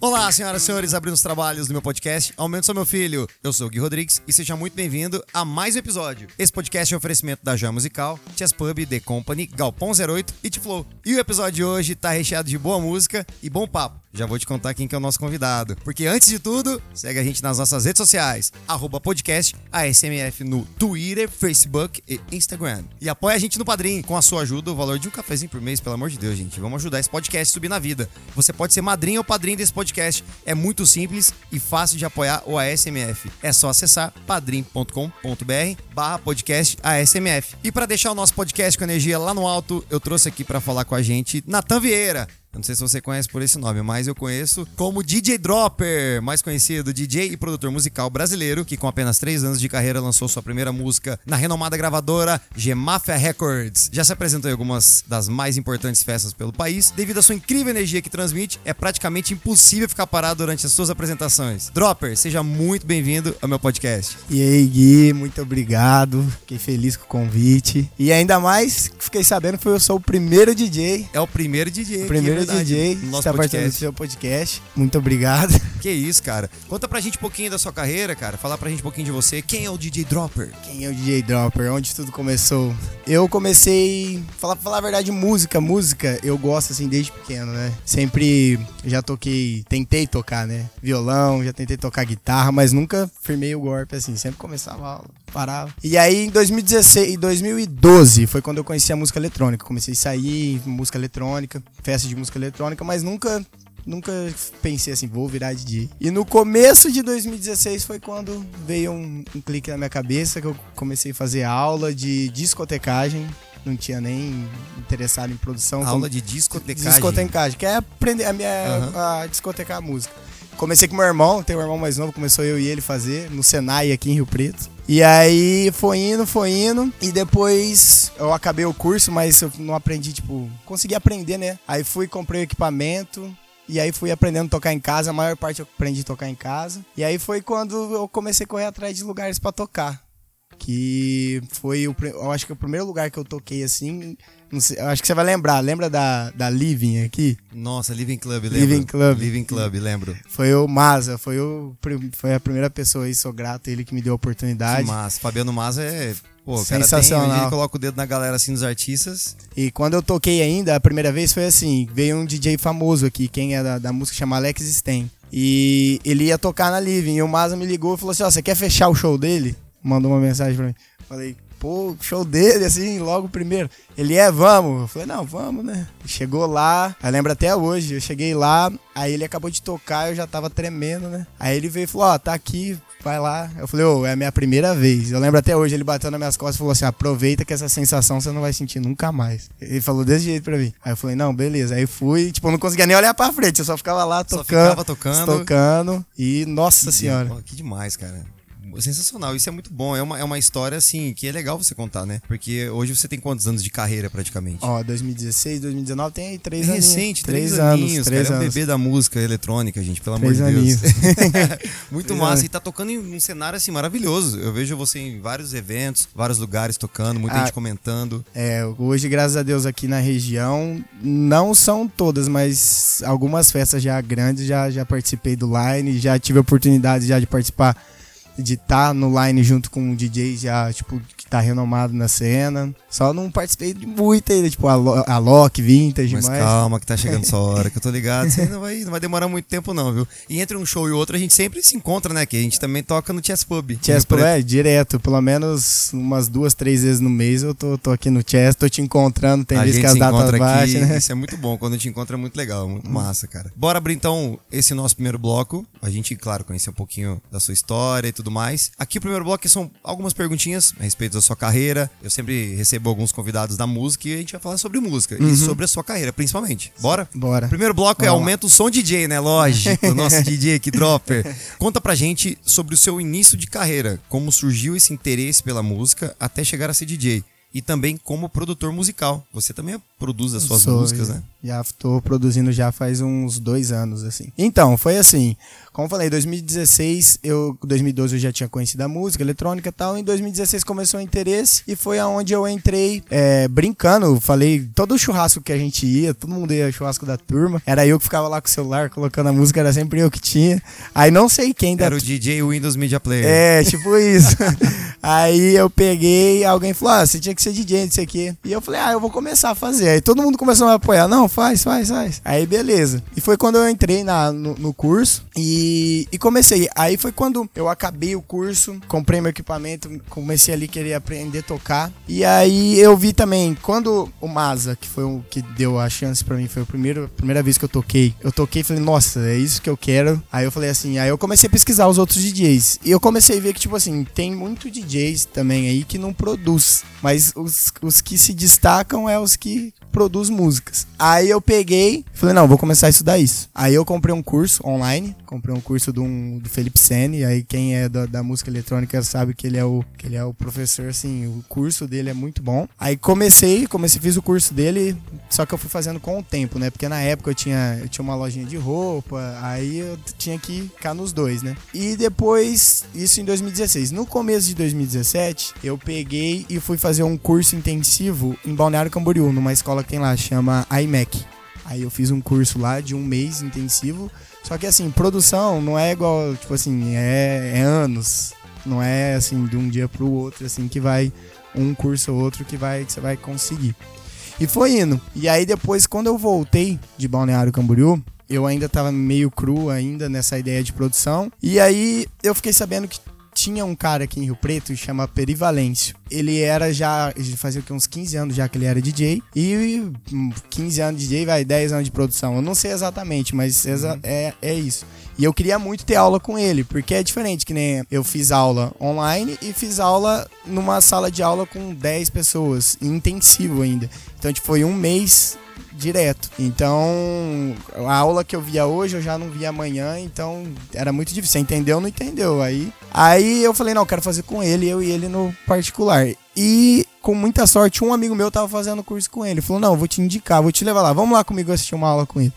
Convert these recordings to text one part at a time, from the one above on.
Olá, senhoras e senhores, abrindo os trabalhos do meu podcast Aumento Sou Meu Filho. Eu sou o Gui Rodrigues e seja muito bem-vindo a mais um episódio. Esse podcast é um oferecimento da Joia Musical, Chess Pub, The Company, Galpão 08 e T-Flow. E o episódio de hoje tá recheado de boa música e bom papo. Já vou te contar quem que é o nosso convidado. Porque antes de tudo, segue a gente nas nossas redes sociais, arroba podcast ASMF no Twitter, Facebook e Instagram. E apoia a gente no Padrim. Com a sua ajuda, o valor de um cafezinho por mês, pelo amor de Deus, gente. Vamos ajudar esse podcast a subir na vida. Você pode ser madrinha ou padrinho desse podcast. É muito simples e fácil de apoiar o ASMF. É só acessar padrim.com.br barra podcast ASMF. E para deixar o nosso podcast com energia lá no alto, eu trouxe aqui para falar com a gente Natan Vieira. Eu não sei se você conhece por esse nome, mas eu conheço como DJ Dropper, mais conhecido DJ e produtor musical brasileiro, que com apenas 3 anos de carreira lançou sua primeira música na renomada gravadora Gemafia Records. Já se apresentou em algumas das mais importantes festas pelo país. Devido à sua incrível energia que transmite, é praticamente impossível ficar parado durante as suas apresentações. Dropper, seja muito bem-vindo ao meu podcast. E aí, Gui, muito obrigado. Fiquei feliz com o convite. E ainda mais, fiquei sabendo que eu sou o primeiro DJ. É o primeiro DJ. O primeiro DJ no nosso está participando do seu podcast. Muito obrigado. Que isso, cara. Conta pra gente um pouquinho da sua carreira, cara. Falar pra gente um pouquinho de você. Quem é o DJ Dropper? Quem é o DJ Dropper? Onde tudo começou? Eu comecei, falar falar a verdade, música, música, eu gosto assim desde pequeno, né? Sempre já toquei, tentei tocar, né? Violão, já tentei tocar guitarra, mas nunca firmei o golpe assim, sempre começava a aula, parava. E aí em 2016, em 2012 foi quando eu conheci a música eletrônica, comecei a sair música eletrônica, festa de música eletrônica, mas nunca Nunca pensei assim, vou virar DJ. E no começo de 2016 foi quando veio um, um clique na minha cabeça que eu comecei a fazer aula de discotecagem. Não tinha nem interessado em produção. Aula de discotecagem. Discotecagem, que é aprender a, minha, Aham. a discotecar a música. Comecei com meu irmão, tem um irmão mais novo, começou eu e ele fazer no Senai aqui em Rio Preto. E aí foi indo, foi indo. E depois eu acabei o curso, mas eu não aprendi, tipo, consegui aprender, né? Aí fui, comprei o equipamento. E aí fui aprendendo a tocar em casa, a maior parte eu aprendi a tocar em casa. E aí foi quando eu comecei a correr atrás de lugares pra tocar. Que foi o, eu acho que o primeiro lugar que eu toquei assim. Sei, eu acho que você vai lembrar. Lembra da, da Living aqui? Nossa, Living Club, lembro. Living Club. Living Club, lembro. Foi o Maza, foi, o, foi a primeira pessoa aí, sou grato, ele que me deu a oportunidade. Mas Fabiano Maza é. Pô, o cara tem, Sensacional. ele coloca o dedo na galera assim nos artistas. E quando eu toquei ainda, a primeira vez foi assim: veio um DJ famoso aqui, quem é da, da música chama Alex Stein. E ele ia tocar na Living. E o Maza me ligou e falou assim: Ó, você quer fechar o show dele? Mandou uma mensagem pra mim. Falei, pô, show dele, assim, logo primeiro. Ele é, vamos. Eu falei, não, vamos, né? Chegou lá, eu lembro até hoje, eu cheguei lá, aí ele acabou de tocar, eu já tava tremendo, né? Aí ele veio e falou, ó, tá aqui, vai lá. Eu falei, ô, é a minha primeira vez. Eu lembro até hoje, ele bateu nas minhas costas e falou assim, aproveita que essa sensação você não vai sentir nunca mais. Ele falou desse jeito pra mim. Aí eu falei, não, beleza. Aí fui, tipo, eu não conseguia nem olhar pra frente, eu só ficava lá Só tocando. ficava tocando. Tocando. E, nossa senhora. Pô, que demais, cara. Sensacional, isso é muito bom. É uma, é uma história, assim, que é legal você contar, né? Porque hoje você tem quantos anos de carreira, praticamente? Ó, 2016, 2019 tem aí três é anos. recente, três, aninhos, três cara. É anos. bebê da música eletrônica, gente, pelo Três amor de Deus. Muito Três massa. anos. E tá tocando em um cenário, assim, maravilhoso. Eu vejo você em vários eventos, vários lugares tocando, muita Ah, gente comentando. É, hoje, graças a Deus, aqui na região, não são todas, mas algumas festas já grandes, já, já participei do Line, já tive a oportunidade já de participar, de estar no Line junto com um DJ já, tipo, que tá renomado na cena. Só não participei de muita ainda, tipo, a, a Loki, Vintage, Mas mas... calma que tá chegando sua hora, que eu tô ligado. Isso aí não vai, não vai demorar muito tempo, não, viu? E entre um show e outro, a gente sempre se encontra, né? Que a gente também toca no Chess Pub. Chess Preto. é, direto, pelo menos umas duas, três vezes no mês eu tô, tô aqui no Chess, tô te encontrando, tem vezes que as datas baixam, né? isso é muito bom. Quando a gente encontra é muito legal, muito massa, cara. Bora abrir então esse nosso primeiro bloco. A gente, claro, conhecer um pouquinho da sua história e tudo mais. Aqui o primeiro bloco são algumas perguntinhas a respeito da sua carreira. Eu sempre recebo alguns convidados da música e a gente vai falar sobre música e sobre a sua carreira, principalmente. Bora? Bora. Primeiro bloco é Vamos lá. Aumenta o Som DJ, né? Lógico, nosso DJ aqui, Dropper. Conta pra gente sobre o seu início de carreira, como surgiu esse interesse pela música até chegar a ser DJ. E também como produtor musical. Você também é produz as suas Sou, músicas, já, né? Já tô produzindo já faz uns dois anos, assim. Então, foi assim. Como falei, 2016, eu, 2012 eu já tinha conhecido a música eletrônica e tal. Em 2016 começou o interesse e foi aonde eu entrei é, brincando. Falei, todo churrasco que a gente ia, todo mundo ia churrasco da turma. Era eu que ficava lá com o celular colocando a música, era sempre eu que tinha. Aí não sei quem da Era o DJ Windows Media Player. é, tipo isso. Aí eu peguei, alguém falou: Ah, você tinha que ser DJ, não sei o quê. E eu falei: Ah, eu vou começar a fazer. Aí todo mundo começou a me apoiar: Não, faz, faz, faz. Aí beleza. E foi quando eu entrei na, no, no curso e, e comecei. Aí foi quando eu acabei o curso, comprei meu equipamento, comecei ali a querer aprender a tocar. E aí eu vi também, quando o Maza, que foi o que deu a chance pra mim, foi a primeira, primeira vez que eu toquei. Eu toquei e falei, nossa, é isso que eu quero. Aí eu falei assim, aí eu comecei a pesquisar os outros DJs. E eu comecei a ver que, tipo assim, tem muito DJs também aí que não produz. Mas os, os que se destacam é os que produz músicas. Aí eu peguei, falei, não, vou começar a estudar isso. Aí eu comprei um curso online, comprei um curso do, um, do Felipe Sene, aí quem é da, da, música eletrônica sabe que ele é o que ele é o professor, assim, o curso dele é muito bom. Aí comecei, comecei, fiz o curso dele, só que eu fui fazendo com o tempo, né? Porque na época eu tinha, eu tinha uma lojinha de roupa, aí eu tinha que ficar nos dois, né? E depois, isso em 2016. No começo de 2017, eu peguei e fui fazer um curso intensivo em Balneário Camboriú, numa escola que tem lá, chama iMac. Aí eu fiz um curso lá de um mês intensivo. Só que assim, produção não é igual, tipo assim, é, é anos. Não é assim, de um dia pro outro, assim, que vai um curso ou outro que vai que você vai conseguir. E foi indo. E aí depois, quando eu voltei de Balneário Camboriú, eu ainda tava meio cru ainda nessa ideia de produção. E aí eu fiquei sabendo que tinha um cara aqui em Rio Preto que chama Perivalêncio. Ele era já, fazia uns 15 anos já que ele era DJ. E 15 anos de DJ, vai, 10 anos de produção. Eu não sei exatamente, mas uhum. é, é isso. E eu queria muito ter aula com ele, porque é diferente, que nem eu fiz aula online e fiz aula numa sala de aula com 10 pessoas, intensivo ainda. Então, tipo, foi um mês direto. Então, a aula que eu via hoje, eu já não via amanhã, então era muito difícil. Você entendeu ou não entendeu? Aí, aí eu falei, não, eu quero fazer com ele, eu e ele no particular. E com muita sorte, um amigo meu tava fazendo curso com ele. Ele falou: "Não, vou te indicar, vou te levar lá. Vamos lá comigo assistir uma aula com ele".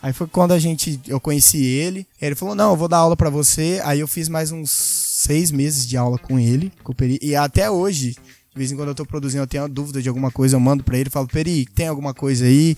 Aí foi quando a gente eu conheci ele. Ele falou: "Não, eu vou dar aula para você". Aí eu fiz mais uns seis meses de aula com ele, e até hoje de vez em quando eu tô produzindo, eu tenho uma dúvida de alguma coisa, eu mando pra ele, falo, Peri, tem alguma coisa aí?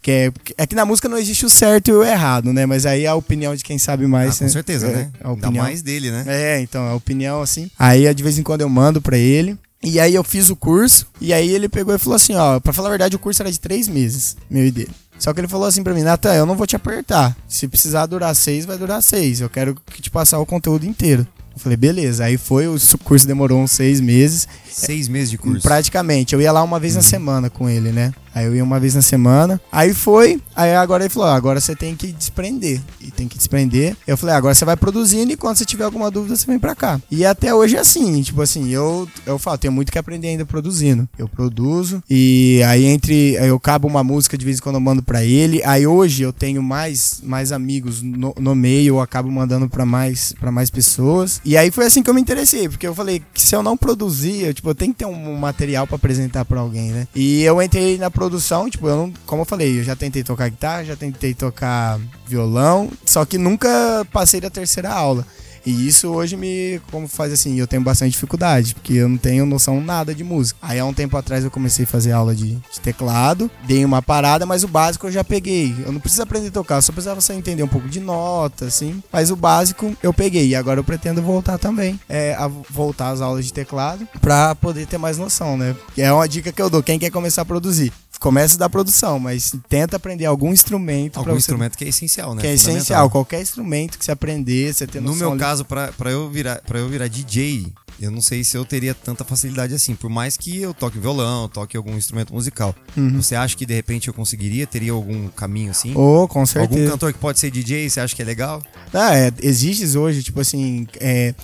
Que é, é que na música não existe o certo e o errado, né? Mas aí a opinião de quem sabe mais. Ah, com né? certeza, é, né? A opinião, Ainda mais dele, né? É, então, a opinião assim. Aí de vez em quando eu mando pra ele. E aí eu fiz o curso, e aí ele pegou e falou assim, ó, pra falar a verdade, o curso era de três meses, meu e dele. Só que ele falou assim pra mim, Natan, eu não vou te apertar. Se precisar durar seis, vai durar seis. Eu quero que te passar o conteúdo inteiro. Eu falei, beleza. Aí foi, o curso demorou uns seis meses. Seis meses de curso? Praticamente. Eu ia lá uma vez uhum. na semana com ele, né? Aí eu ia uma vez na semana. Aí foi. Aí agora ele falou: agora você tem que desprender. E tem que desprender. Eu falei: agora você vai produzindo e quando você tiver alguma dúvida, você vem pra cá. E até hoje é assim. Tipo assim, eu, eu falo: tenho muito que aprender ainda produzindo. Eu produzo. E aí entre. Eu cabo uma música de vez em quando eu mando pra ele. Aí hoje eu tenho mais, mais amigos no, no meio. Eu acabo mandando pra mais, pra mais pessoas. E aí foi assim que eu me interessei. Porque eu falei: que se eu não produzir, eu, tipo, eu tenho que ter um material pra apresentar pra alguém, né? E eu entrei na produção, tipo, eu não, como eu falei, eu já tentei tocar guitarra, já tentei tocar violão, só que nunca passei da terceira aula. E isso hoje me, como faz assim, eu tenho bastante dificuldade, porque eu não tenho noção nada de música. Aí há um tempo atrás eu comecei a fazer aula de, de teclado, dei uma parada, mas o básico eu já peguei. Eu não preciso aprender a tocar, só precisava só entender um pouco de nota, assim. Mas o básico eu peguei. E agora eu pretendo voltar também, é, a voltar às aulas de teclado, pra poder ter mais noção, né? É uma dica que eu dou, quem quer começar a produzir começa da produção, mas tenta aprender algum instrumento. Algum instrumento que é essencial, né? Que é essencial. Qualquer instrumento que você aprender, você ter No meu caso, para eu virar para eu virar DJ, eu não sei se eu teria tanta facilidade assim. Por mais que eu toque violão, toque algum instrumento musical. Uhum. Você acha que de repente eu conseguiria? Teria algum caminho assim? Oh, com certeza. Algum cantor que pode ser DJ, você acha que é legal? Ah, é, existe hoje, tipo assim, é,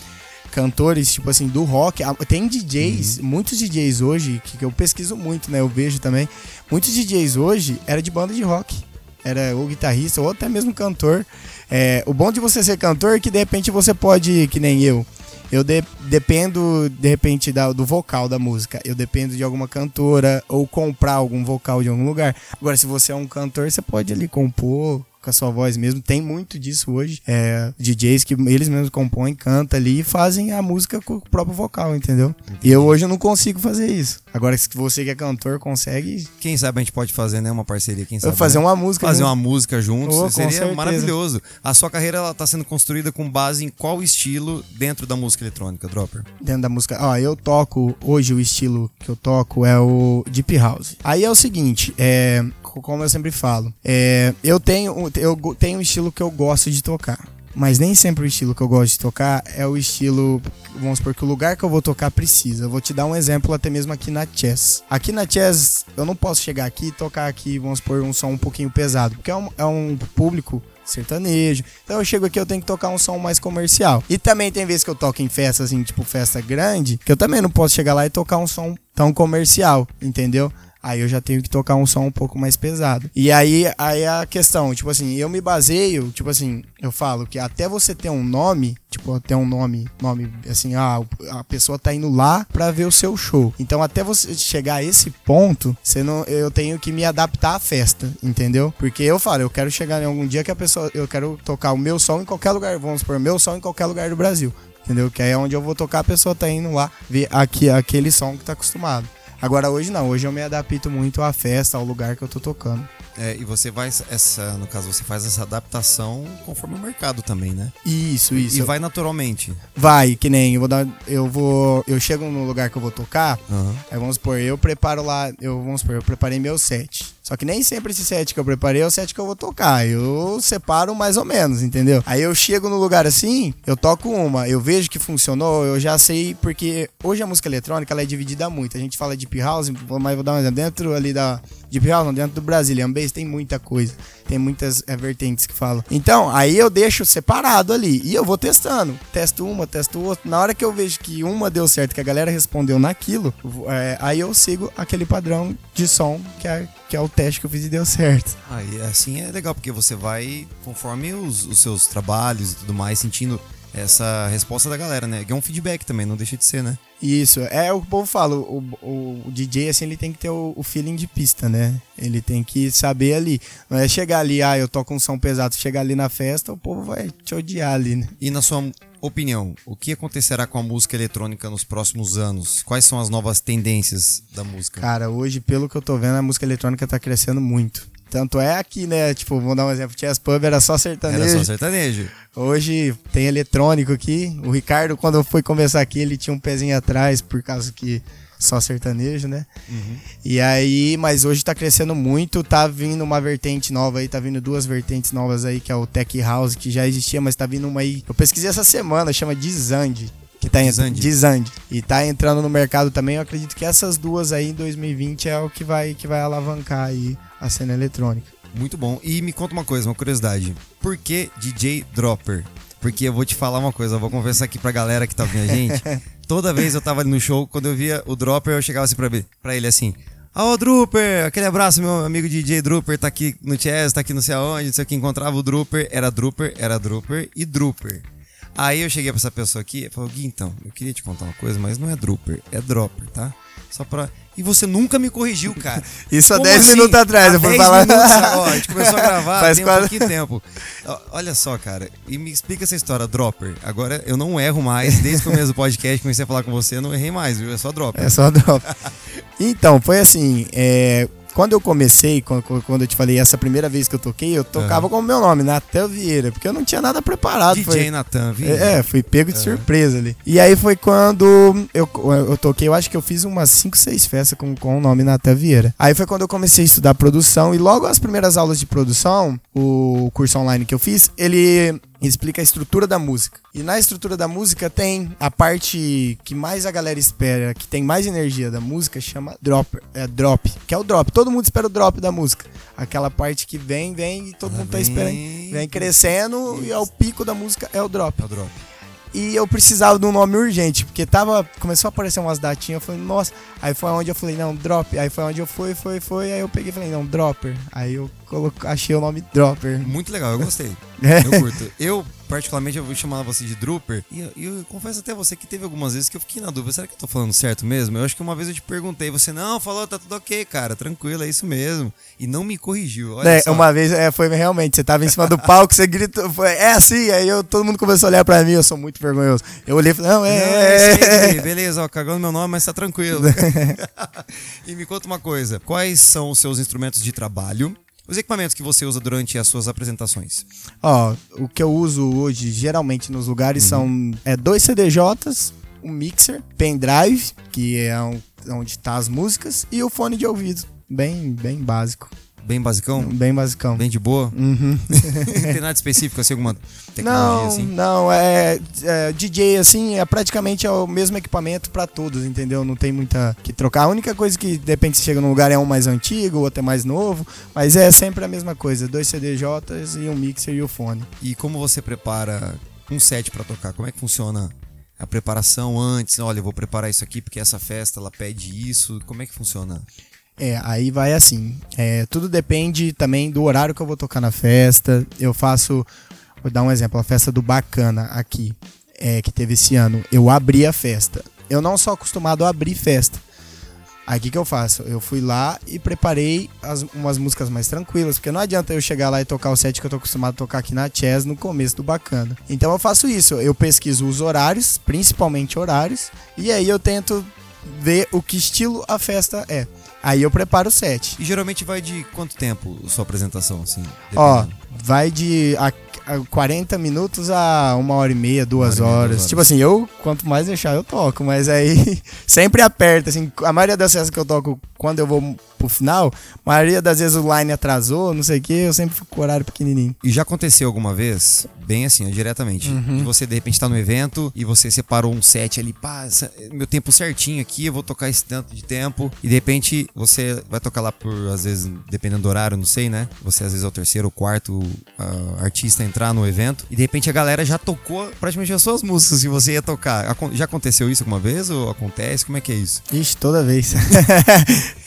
cantores, tipo assim, do rock. Tem DJs, uhum. muitos DJs hoje, que, que, eu pesquiso muito, né? Eu vejo também. Muitos DJs hoje era de banda de rock. Era ou guitarrista, ou até mesmo cantor. É, o bom de você ser cantor é que de repente você pode, que nem eu, Eu de- dependo, de repente, da- do vocal da música. Eu dependo de alguma cantora ou comprar algum vocal de algum lugar. Agora, se você é um cantor, você pode ali compor com a sua voz mesmo. Tem muito disso hoje. É, DJs que eles mesmos compõem, cantam ali e fazem a música com o próprio vocal, entendeu? E eu hoje eu não consigo fazer isso. Agora, se você que é cantor consegue, Quem sabe a gente pode fazer, né? Uma parceria, quem sabe. fazer né? uma música. Fazer junto. uma música juntos Oh, seria certeza. maravilhoso. A sua carreira ela tá sendo construída com base em qual estilo dentro da música eletrônica, Dropper? dentro da música. Ó, eu toco, hoje o estilo que eu toco é o Deep House. Aí é o seguinte, é, como eu sempre falo, é, eu tenho eu tenho um estilo que eu gosto de tocar. Mas nem sempre o estilo que eu gosto de tocar é o estilo, vamos supor, que o lugar que eu vou tocar precisa. Eu vou te dar um exemplo até mesmo aqui na Chess. Aqui na Chess, eu não posso chegar aqui e tocar aqui, vamos supor, um som um pouquinho pesado, porque é um, é um público sertanejo. Então eu chego aqui, eu tenho que tocar um som mais comercial. E também tem vezes que eu toco em festa, assim, tipo festa grande, que eu também não posso chegar lá e tocar um som tão comercial, entendeu? Aí eu já tenho que tocar um som um pouco mais pesado. E aí, aí a questão, tipo assim, eu me baseio, tipo assim, eu falo que até você ter um nome, tipo, até um nome, nome assim, ah, a pessoa tá indo lá pra ver o seu show. Então até você chegar a esse ponto, você não, eu tenho que me adaptar à festa, entendeu? Porque eu falo, eu quero chegar em algum dia que a pessoa, eu quero tocar o meu som em qualquer lugar, vamos supor, meu som em qualquer lugar do Brasil. Entendeu? Que aí é onde eu vou tocar, a pessoa tá indo lá ver aqui, aquele som que tá acostumado. Agora hoje não, hoje eu me adapto muito à festa, ao lugar que eu tô tocando. É, e você vai, essa, no caso, você faz essa adaptação conforme o mercado também, né? Isso, isso. E vai naturalmente. Vai, que nem eu vou dar. Eu vou. Eu chego no lugar que eu vou tocar. Aham. Aí vamos supor, eu preparo lá. Eu, vamos supor, eu preparei meu set. Só que nem sempre esse set que eu preparei é o set que eu vou tocar. Eu separo mais ou menos, entendeu? Aí eu chego no lugar assim, eu toco uma, eu vejo que funcionou, eu já sei, porque hoje a música eletrônica ela é dividida muito. A gente fala Deep House, mas vou dar um exemplo. Dentro ali da. Deep House, não, dentro do Brazilian Bass tem muita coisa. Tem muitas é, vertentes que falam. Então, aí eu deixo separado ali. E eu vou testando. Testo uma, testo outra. Na hora que eu vejo que uma deu certo, que a galera respondeu naquilo, é, aí eu sigo aquele padrão de som que é, que é o teste que eu fiz e deu certo. Aí assim é legal, porque você vai, conforme os, os seus trabalhos e tudo mais, sentindo essa resposta da galera, né? Que é um feedback também, não deixa de ser, né? Isso, é o que o povo fala, o, o, o DJ assim, ele tem que ter o, o feeling de pista, né? Ele tem que saber ali. Não é chegar ali, ah, eu toco um som pesado, chegar ali na festa, o povo vai te odiar ali, né? E na sua opinião, o que acontecerá com a música eletrônica nos próximos anos? Quais são as novas tendências da música? Cara, hoje, pelo que eu tô vendo, a música eletrônica tá crescendo muito. Tanto é aqui, né? Tipo, vou dar um exemplo. Chess Pub era só sertanejo. Era só sertanejo. Hoje tem eletrônico aqui. O Ricardo, quando eu fui conversar aqui, ele tinha um pezinho atrás, por causa que só sertanejo, né? E aí, mas hoje tá crescendo muito, tá vindo uma vertente nova aí, tá vindo duas vertentes novas aí, que é o Tech House, que já existia, mas tá vindo uma aí. Eu pesquisei essa semana, chama Dizand. Que tá entrando. Dizand. E tá entrando no mercado também. Eu acredito que essas duas aí em 2020 é o que vai, que vai alavancar aí a cena eletrônica. Muito bom. E me conta uma coisa, uma curiosidade. Por que DJ Dropper? Porque eu vou te falar uma coisa, eu vou confessar aqui pra galera que tá vendo a gente. Toda vez eu tava ali no show, quando eu via o Dropper, eu chegava assim pra, ele- pra ele assim. Ô, Drooper, aquele abraço, meu amigo DJ Drooper, tá aqui no Chess, tá aqui não sei aonde, não sei o que, encontrava o Drooper, era Drooper, era Drooper e Drooper. Aí eu cheguei pra essa pessoa aqui e falou, Gui, então, eu queria te contar uma coisa, mas não é Drooper, é Dropper, tá? Só pra... E você nunca me corrigiu, cara. Isso há Como 10 assim? minutos atrás, Há eu fui 10 falar. minutos, ó, a gente começou a gravar Faz tem um quase- pouquinho tempo. Olha só, cara, e me explica essa história, Dropper. Agora eu não erro mais, desde o começo do podcast, comecei a falar com você, eu não errei mais, viu? É só Dropper. É só drop. então, foi assim, é, quando eu comecei, quando, eu te falei essa primeira vez que eu toquei, eu tocava com o meu nome, Natan Vieira, porque eu não tinha nada preparado. DJ foi, Natan, viu? é, fui pego de surpresa ali. E aí foi quando eu, eu toquei, eu acho que eu fiz umas 5, 6 festas com, com o nome Natan Vieira. Aí foi quando eu comecei a estudar produção e logo as primeiras aulas de produção, o curso online que eu fiz, ele explica a estrutura da música. E na estrutura da música tem a parte que mais a galera espera, que tem mais energia da música, chama drop, é drop, que é o drop. Todo mundo espera o drop da música. Aquela parte que vem, vem e todo mundo tá vem- esperando. Vem crescendo e é o pico da música é o drop. É o Drop. E eu precisava de um nome urgente, porque tava. Começou a aparecer umas datinhas, eu falei, nossa. Aí foi onde eu falei, não, drop. Aí foi onde eu fui, foi, foi. Aí eu peguei e falei, não, dropper. Aí eu coloquei, achei o nome dropper. Muito legal, eu gostei. É. Eu curto. Eu, particularmente, eu vou chamar você de Drooper. E eu, eu confesso até você que teve algumas vezes que eu fiquei na dúvida: será que eu tô falando certo mesmo? Eu acho que uma vez eu te perguntei, você, não, falou, tá tudo ok, cara, tranquilo, é isso mesmo. E não me corrigiu. Olha É, só. uma vez, é, foi realmente, você tava em cima do palco, você gritou, foi, é assim, aí eu, todo mundo começou a olhar pra mim, eu sou muito vergonhoso. Eu olhei e falei, não, Não, é, é é, beleza, ó, cagando meu nome, mas tá tranquilo. e me conta uma coisa: quais são os seus instrumentos de trabalho? Os equipamentos que você usa durante as suas apresentações. Ó, o que eu uso hoje, geralmente nos lugares, são é, dois CDJs, um mixer, pendrive, que é um- onde tá as músicas, e o fone de ouvido. Bem, bem básico. Bem basicão? Bem basicão. Bem de boa? Uhum. Não tem nada específico, assim, alguma tecnologia Não, assim? não, é, é, DJ assim, é praticamente é o mesmo equipamento pra todos, entendeu? Não tem muita que trocar. A única coisa que de repente chega num lugar é um mais antigo, o outro é mais novo, mas é sempre a mesma coisa, dois CDJs e um mixer e o fone. E como você prepara um set pra tocar? Como é que funciona a preparação antes? Olha, eu vou preparar isso aqui porque essa festa ela pede isso. Como é que funciona? É, aí vai assim. É, tudo depende também do horário que eu vou tocar na festa. Eu faço, vou dar um exemplo, a festa do Bacana aqui, é, que teve esse ano. Eu abri a festa. Eu não sou acostumado a abrir festa. Aí o que, que eu faço? Eu fui lá e preparei as- umas músicas mais tranquilas, porque não adianta eu chegar lá e tocar o set que eu tô acostumado a tocar aqui na Chess no começo do Bacana. Então eu faço isso, eu pesquiso os horários, principalmente horários, e aí eu tento ver o que estilo a festa é. Aí eu preparo o set. E geralmente vai de quanto tempo sua apresentação, assim? Ó, dependendo? vai de a 40 minutos a uma hora e meia, duas Uma hora e meia, horas. duas Tipo horas. assim, eu, quanto mais deixar, eu toco. Mas aí, sempre aperta, assim. A maioria das festas que eu toco, quando eu vou pro final, a maioria das vezes o line atrasou, não sei o que, eu sempre fico com o horário pequenininho. E já aconteceu alguma vez, bem assim, diretamente, Uhum. você de repente tá no evento e você separou um set ali, pá, meu tempo certinho aqui, eu vou tocar esse tanto de tempo, e de repente você vai tocar lá por, às vezes, dependendo do horário, não sei, né? Você às vezes é o terceiro ou quarto ah, artista a entrar no evento, e de repente a galera já tocou praticamente as suas músicas que você ia tocar. Já aconteceu isso alguma vez ou acontece? Como é que é isso? Ixi, toda vez.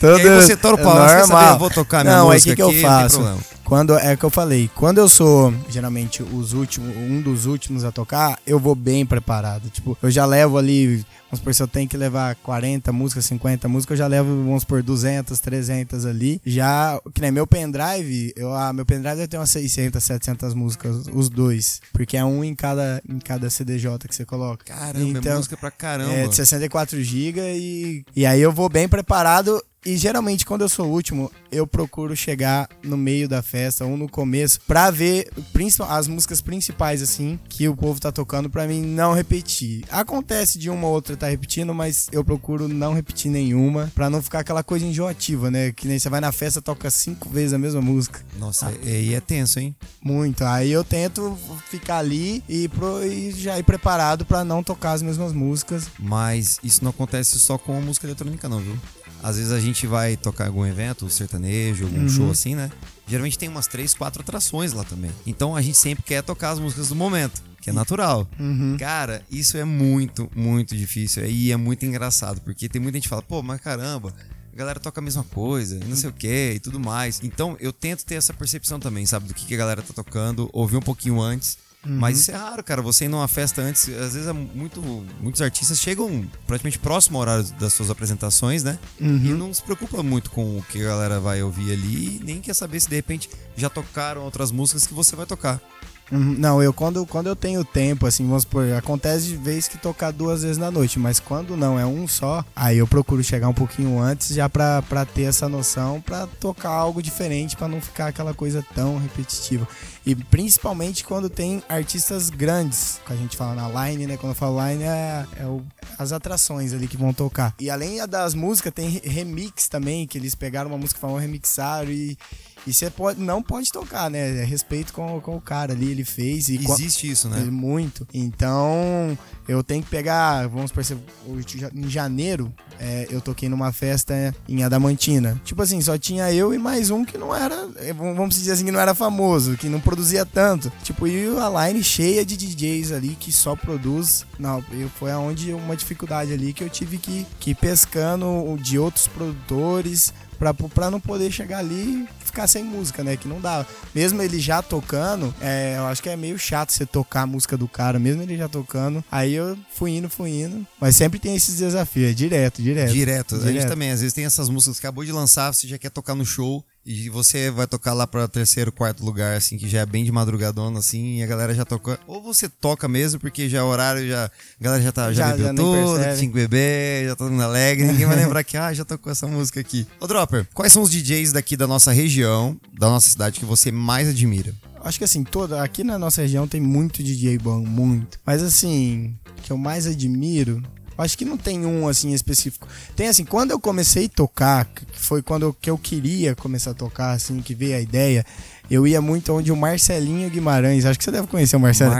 E toda... aí você tora o pau, saber, eu vou tocar minha Não, é música que que eu aqui, não tem faço? Quando é que eu falei, quando eu sou geralmente os últimos, um dos últimos a tocar, eu vou bem preparado. Tipo, eu já levo ali, vamos supor, se eu tenho que levar 40 músicas, 50 músicas, eu já levo, vamos supor, 200, 300 ali. Já, que nem meu pendrive, eu, ah, meu pendrive eu tenho umas 600, 700 músicas, os dois, porque é um em cada em cada CDJ que você coloca. Caramba, é Então, música pra caramba. É, de 64 GB e, e aí eu vou bem preparado. E geralmente, quando eu sou o último, eu procuro chegar no meio da festa ou no começo pra ver as músicas principais, assim, que o povo tá tocando pra mim não repetir. Acontece de uma ou outra tá repetindo, mas eu procuro não repetir nenhuma pra não ficar aquela coisa enjoativa, né? Que nem você vai na festa toca cinco vezes a mesma música. Nossa, e aí é tenso, hein? Muito. Aí eu tento ficar ali e, pro- e já ir preparado pra não tocar as mesmas músicas. Mas isso não acontece só com a música eletrônica, não, viu? Às vezes a gente vai tocar algum evento, sertanejo, algum Uhum. show assim, né? Geralmente tem umas três, quatro atrações lá também. Então a gente sempre quer tocar as músicas do momento, que é natural. Uhum. Cara, isso é muito, muito difícil. E é muito engraçado, porque tem muita gente que fala, pô, mas caramba. A galera toca a mesma coisa, não sei o que e tudo mais. Então eu tento ter essa percepção também, sabe? Do que, que a galera tá tocando, ouvir um pouquinho antes. Mas isso é raro, cara. Você ir numa festa antes, às vezes é muito, muitos artistas chegam praticamente próximo ao horário das suas apresentações, né? E Uhum. não se preocupa muito com o que a galera vai ouvir ali, nem quer saber se de repente já tocaram outras músicas que você vai tocar. Uhum. Não, eu quando, quando eu tenho tempo, assim, vamos supor, acontece de vez que tocar duas vezes na noite, mas quando não é um só, aí eu procuro chegar um pouquinho antes já pra, pra ter essa noção, pra tocar algo diferente, pra não ficar aquela coisa tão repetitiva. E principalmente quando tem artistas grandes, que a gente fala na line, né? Quando eu falo line, é, é o- as atrações ali que vão tocar. E além das músicas, tem re- remix também, que eles pegaram uma música famosa, remixaram e. E você pode, não pode tocar, né? É respeito com, com o cara ali, ele fez. E Existe isso, né? Muito. Então, eu tenho que pegar, vamos perceber, em janeiro, é, eu toquei numa festa em Adamantina. Tipo assim, só tinha eu e mais um que não era, é, vamos dizer assim, que não era famoso, que não produzia tanto. Tipo, e a line cheia de DJs ali que só produz. Não, eu- foi aonde uma dificuldade ali que eu tive que, que ir pescando de outros produtores pra, pra não poder chegar ali e ficar sem música, né? Que não dá. Mesmo ele já tocando, é, eu acho que é meio chato você tocar a música do cara, mesmo ele já tocando. Aí eu fui indo, fui indo. Mas sempre tem esses desafios, é direto, direto. Direto. A gente Direto. também, às vezes, tem essas músicas que acabou de lançar, você já quer tocar no show. E você vai tocar lá pra terceiro, quarto lugar, assim, que já é bem de madrugadona, assim, e a galera já toca. Ou você toca mesmo, porque já é horário, já. A galera já tá, já, Já- bebeu já percebe. tinha que beber, já tá todo mundo alegre, ninguém vai lembrar que, ah, já tocou essa música aqui. Ô, Dropper, quais são os DJs daqui da nossa região, da nossa cidade, que você mais admira? Acho que assim, toda, aqui na nossa região tem muito DJ bom, muito. Mas assim, que eu mais admiro, acho que não tem um assim específico. Tem assim, quando eu comecei a tocar, que foi quando eu, que eu queria começar a tocar, assim, que veio a ideia, eu ia muito onde o Marcelinho Guimarães, acho que você deve conhecer o Marcelinho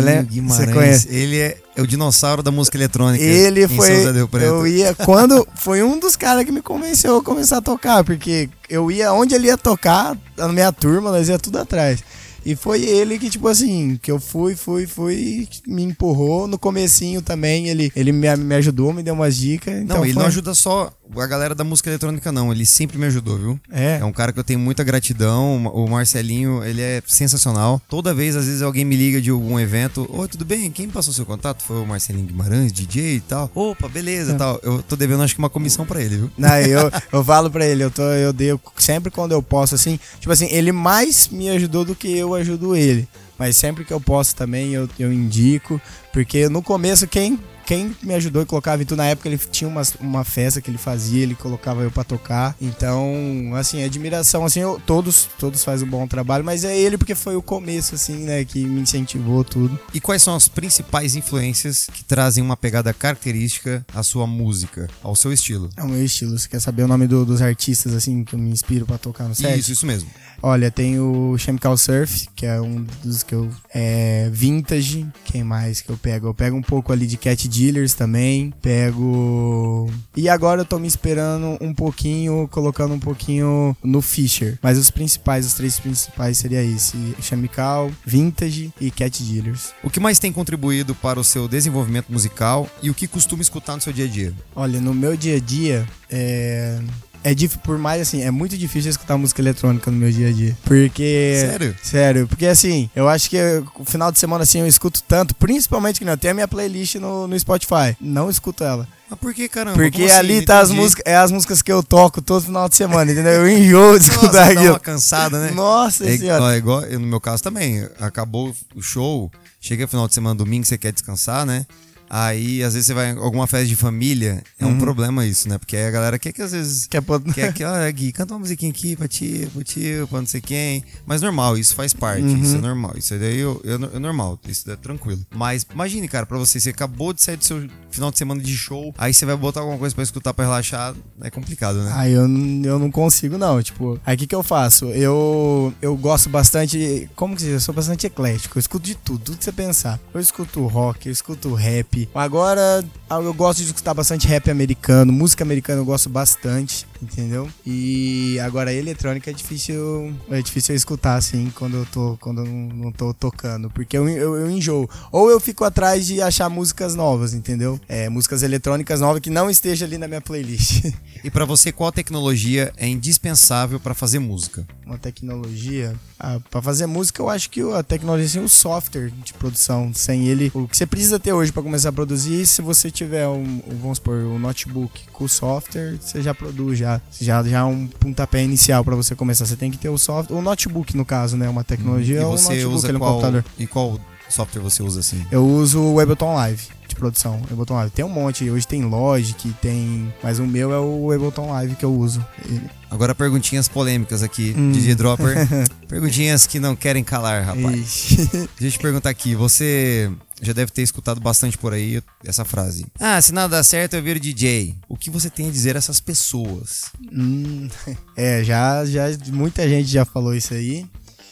lembra? Guimarães. Você conhece? Ele é, é o dinossauro da música eletrônica. Ele foi. Eu ia. Quando. Foi um dos caras que me convenceu a começar a tocar. Porque eu ia onde ele ia tocar, na minha turma, nós ia tudo atrás. E foi ele que, tipo assim, que eu fui, fui, fui, me empurrou. No comecinho também, ele, ele me, me ajudou, me deu umas dicas. Não, então ele foi- não ajuda só a galera da música eletrônica, não. Ele sempre me ajudou, viu? É. É um cara que eu tenho muita gratidão. O Marcelinho, ele é sensacional. Toda vez, às vezes, alguém me liga de algum evento. Oi, tudo bem? Quem passou seu contato? Foi o Marcelinho Guimarães, DJ e tal. Opa, beleza É. tal. Eu tô devendo, acho que uma comissão pra ele, viu? Não, eu, eu falo pra ele, eu, tô, eu dei sempre quando eu posso, assim, tipo assim, ele mais me ajudou do que eu ajudo ele. Mas sempre que eu posso também, eu, eu indico. Porque no começo, quem, quem me ajudou e colocava em tudo, na época ele tinha uma, uma festa que ele fazia, ele colocava eu pra tocar. Então, assim, admiração, assim, eu- todos, todos fazem um bom trabalho, mas é ele porque foi o começo, assim, né, que me incentivou tudo. E quais são as principais influências que trazem uma pegada característica à sua música, ao seu estilo? É o meu estilo. Você quer saber o nome do- dos artistas, assim, que eu me inspiro pra tocar no set? Isso, isso mesmo. Olha, tem o Chemical Surf, que é um dos que eu. É. Vintage. Quem mais que eu pego? Eu pego um pouco ali de Cat Dealers também. Pego. E agora eu tô me esperando um pouquinho, colocando um pouquinho no Fisher. Mas os principais, os três principais seria esse: Chemical, Vintage e Cat Dealers. O que mais tem contribuído para o seu desenvolvimento musical e o que costuma escutar no seu dia a dia? Olha, no meu dia a dia, é. É dif... por mais assim, é muito difícil escutar música eletrônica no meu dia a dia. Porque. Sério? Sério, porque assim, eu acho que o final de semana assim eu escuto tanto, principalmente que não, eu tenho a minha playlist no, no Spotify. Não escuto ela. Mas por que, caramba? Porque assim? ali tá as músicas, é as músicas que eu toco todo final de semana, entendeu? Eu enjoo de Nossa, escutar dá aquilo. uma cansada, né? Nossa É, senhora. ó, é igual, no meu caso também, acabou o show, chega final de semana, domingo, você quer descansar, né? Aí, às vezes, você vai em alguma festa de família, é Uhum. um problema isso, né? Porque aí a galera quer que às vezes. Quer pôr- Quer que, Gui, canta uma musiquinha aqui pra ti, pro tio, pra não sei quem. Mas normal, isso faz parte, Uhum. isso é normal. Isso daí eu, eu, é normal, isso é tranquilo. Mas imagine, cara, pra você, você acabou de sair do seu final de semana de show, aí você vai botar alguma coisa pra escutar pra relaxar, é complicado, né? Aí eu, eu não consigo, não. Tipo, aí o que, que eu faço? Eu, eu gosto bastante. Como que se diz? Eu sou bastante eclético. Eu escuto de tudo, tudo que você pensar. Eu escuto rock, eu escuto rap. Agora, eu gosto de escutar bastante rap americano. Música americana eu gosto bastante, entendeu? E agora eletrônica é difícil. É difícil eu escutar, assim, quando eu tô. Quando eu não, tô tocando. Porque eu, eu, eu enjoo. Ou eu fico atrás de achar músicas novas, entendeu? É, músicas eletrônicas novas que não esteja ali na minha playlist. E pra você, qual tecnologia é indispensável pra fazer música? uma tecnologia. Ah, para fazer música, eu acho que a tecnologia, assim, o software de produção, sem ele, o que você precisa ter hoje para começar a produzir, se você tiver um, vamos supor, um notebook com software, você já produz já, já já é um pontapé inicial para você começar. Você tem que ter o software, o notebook no caso, né, uma tecnologia e ou um você notebook, usa qual, computador. E qual software você usa assim? Eu uso o Ableton Live de produção, Ableton Live. Tem um monte, hoje tem Logic, tem, mas o meu é o Ableton Live que eu uso. Ele- Agora perguntinhas polêmicas aqui, Hum. DJ Dropper. perguntinhas que não querem calar, rapaz. Ixi. Deixa eu te perguntar aqui, você já deve ter escutado bastante por aí essa frase. Ah, se nada dá certo, eu viro DJ. O que você tem a dizer a essas pessoas? Hum, é, já, já muita gente já falou isso aí.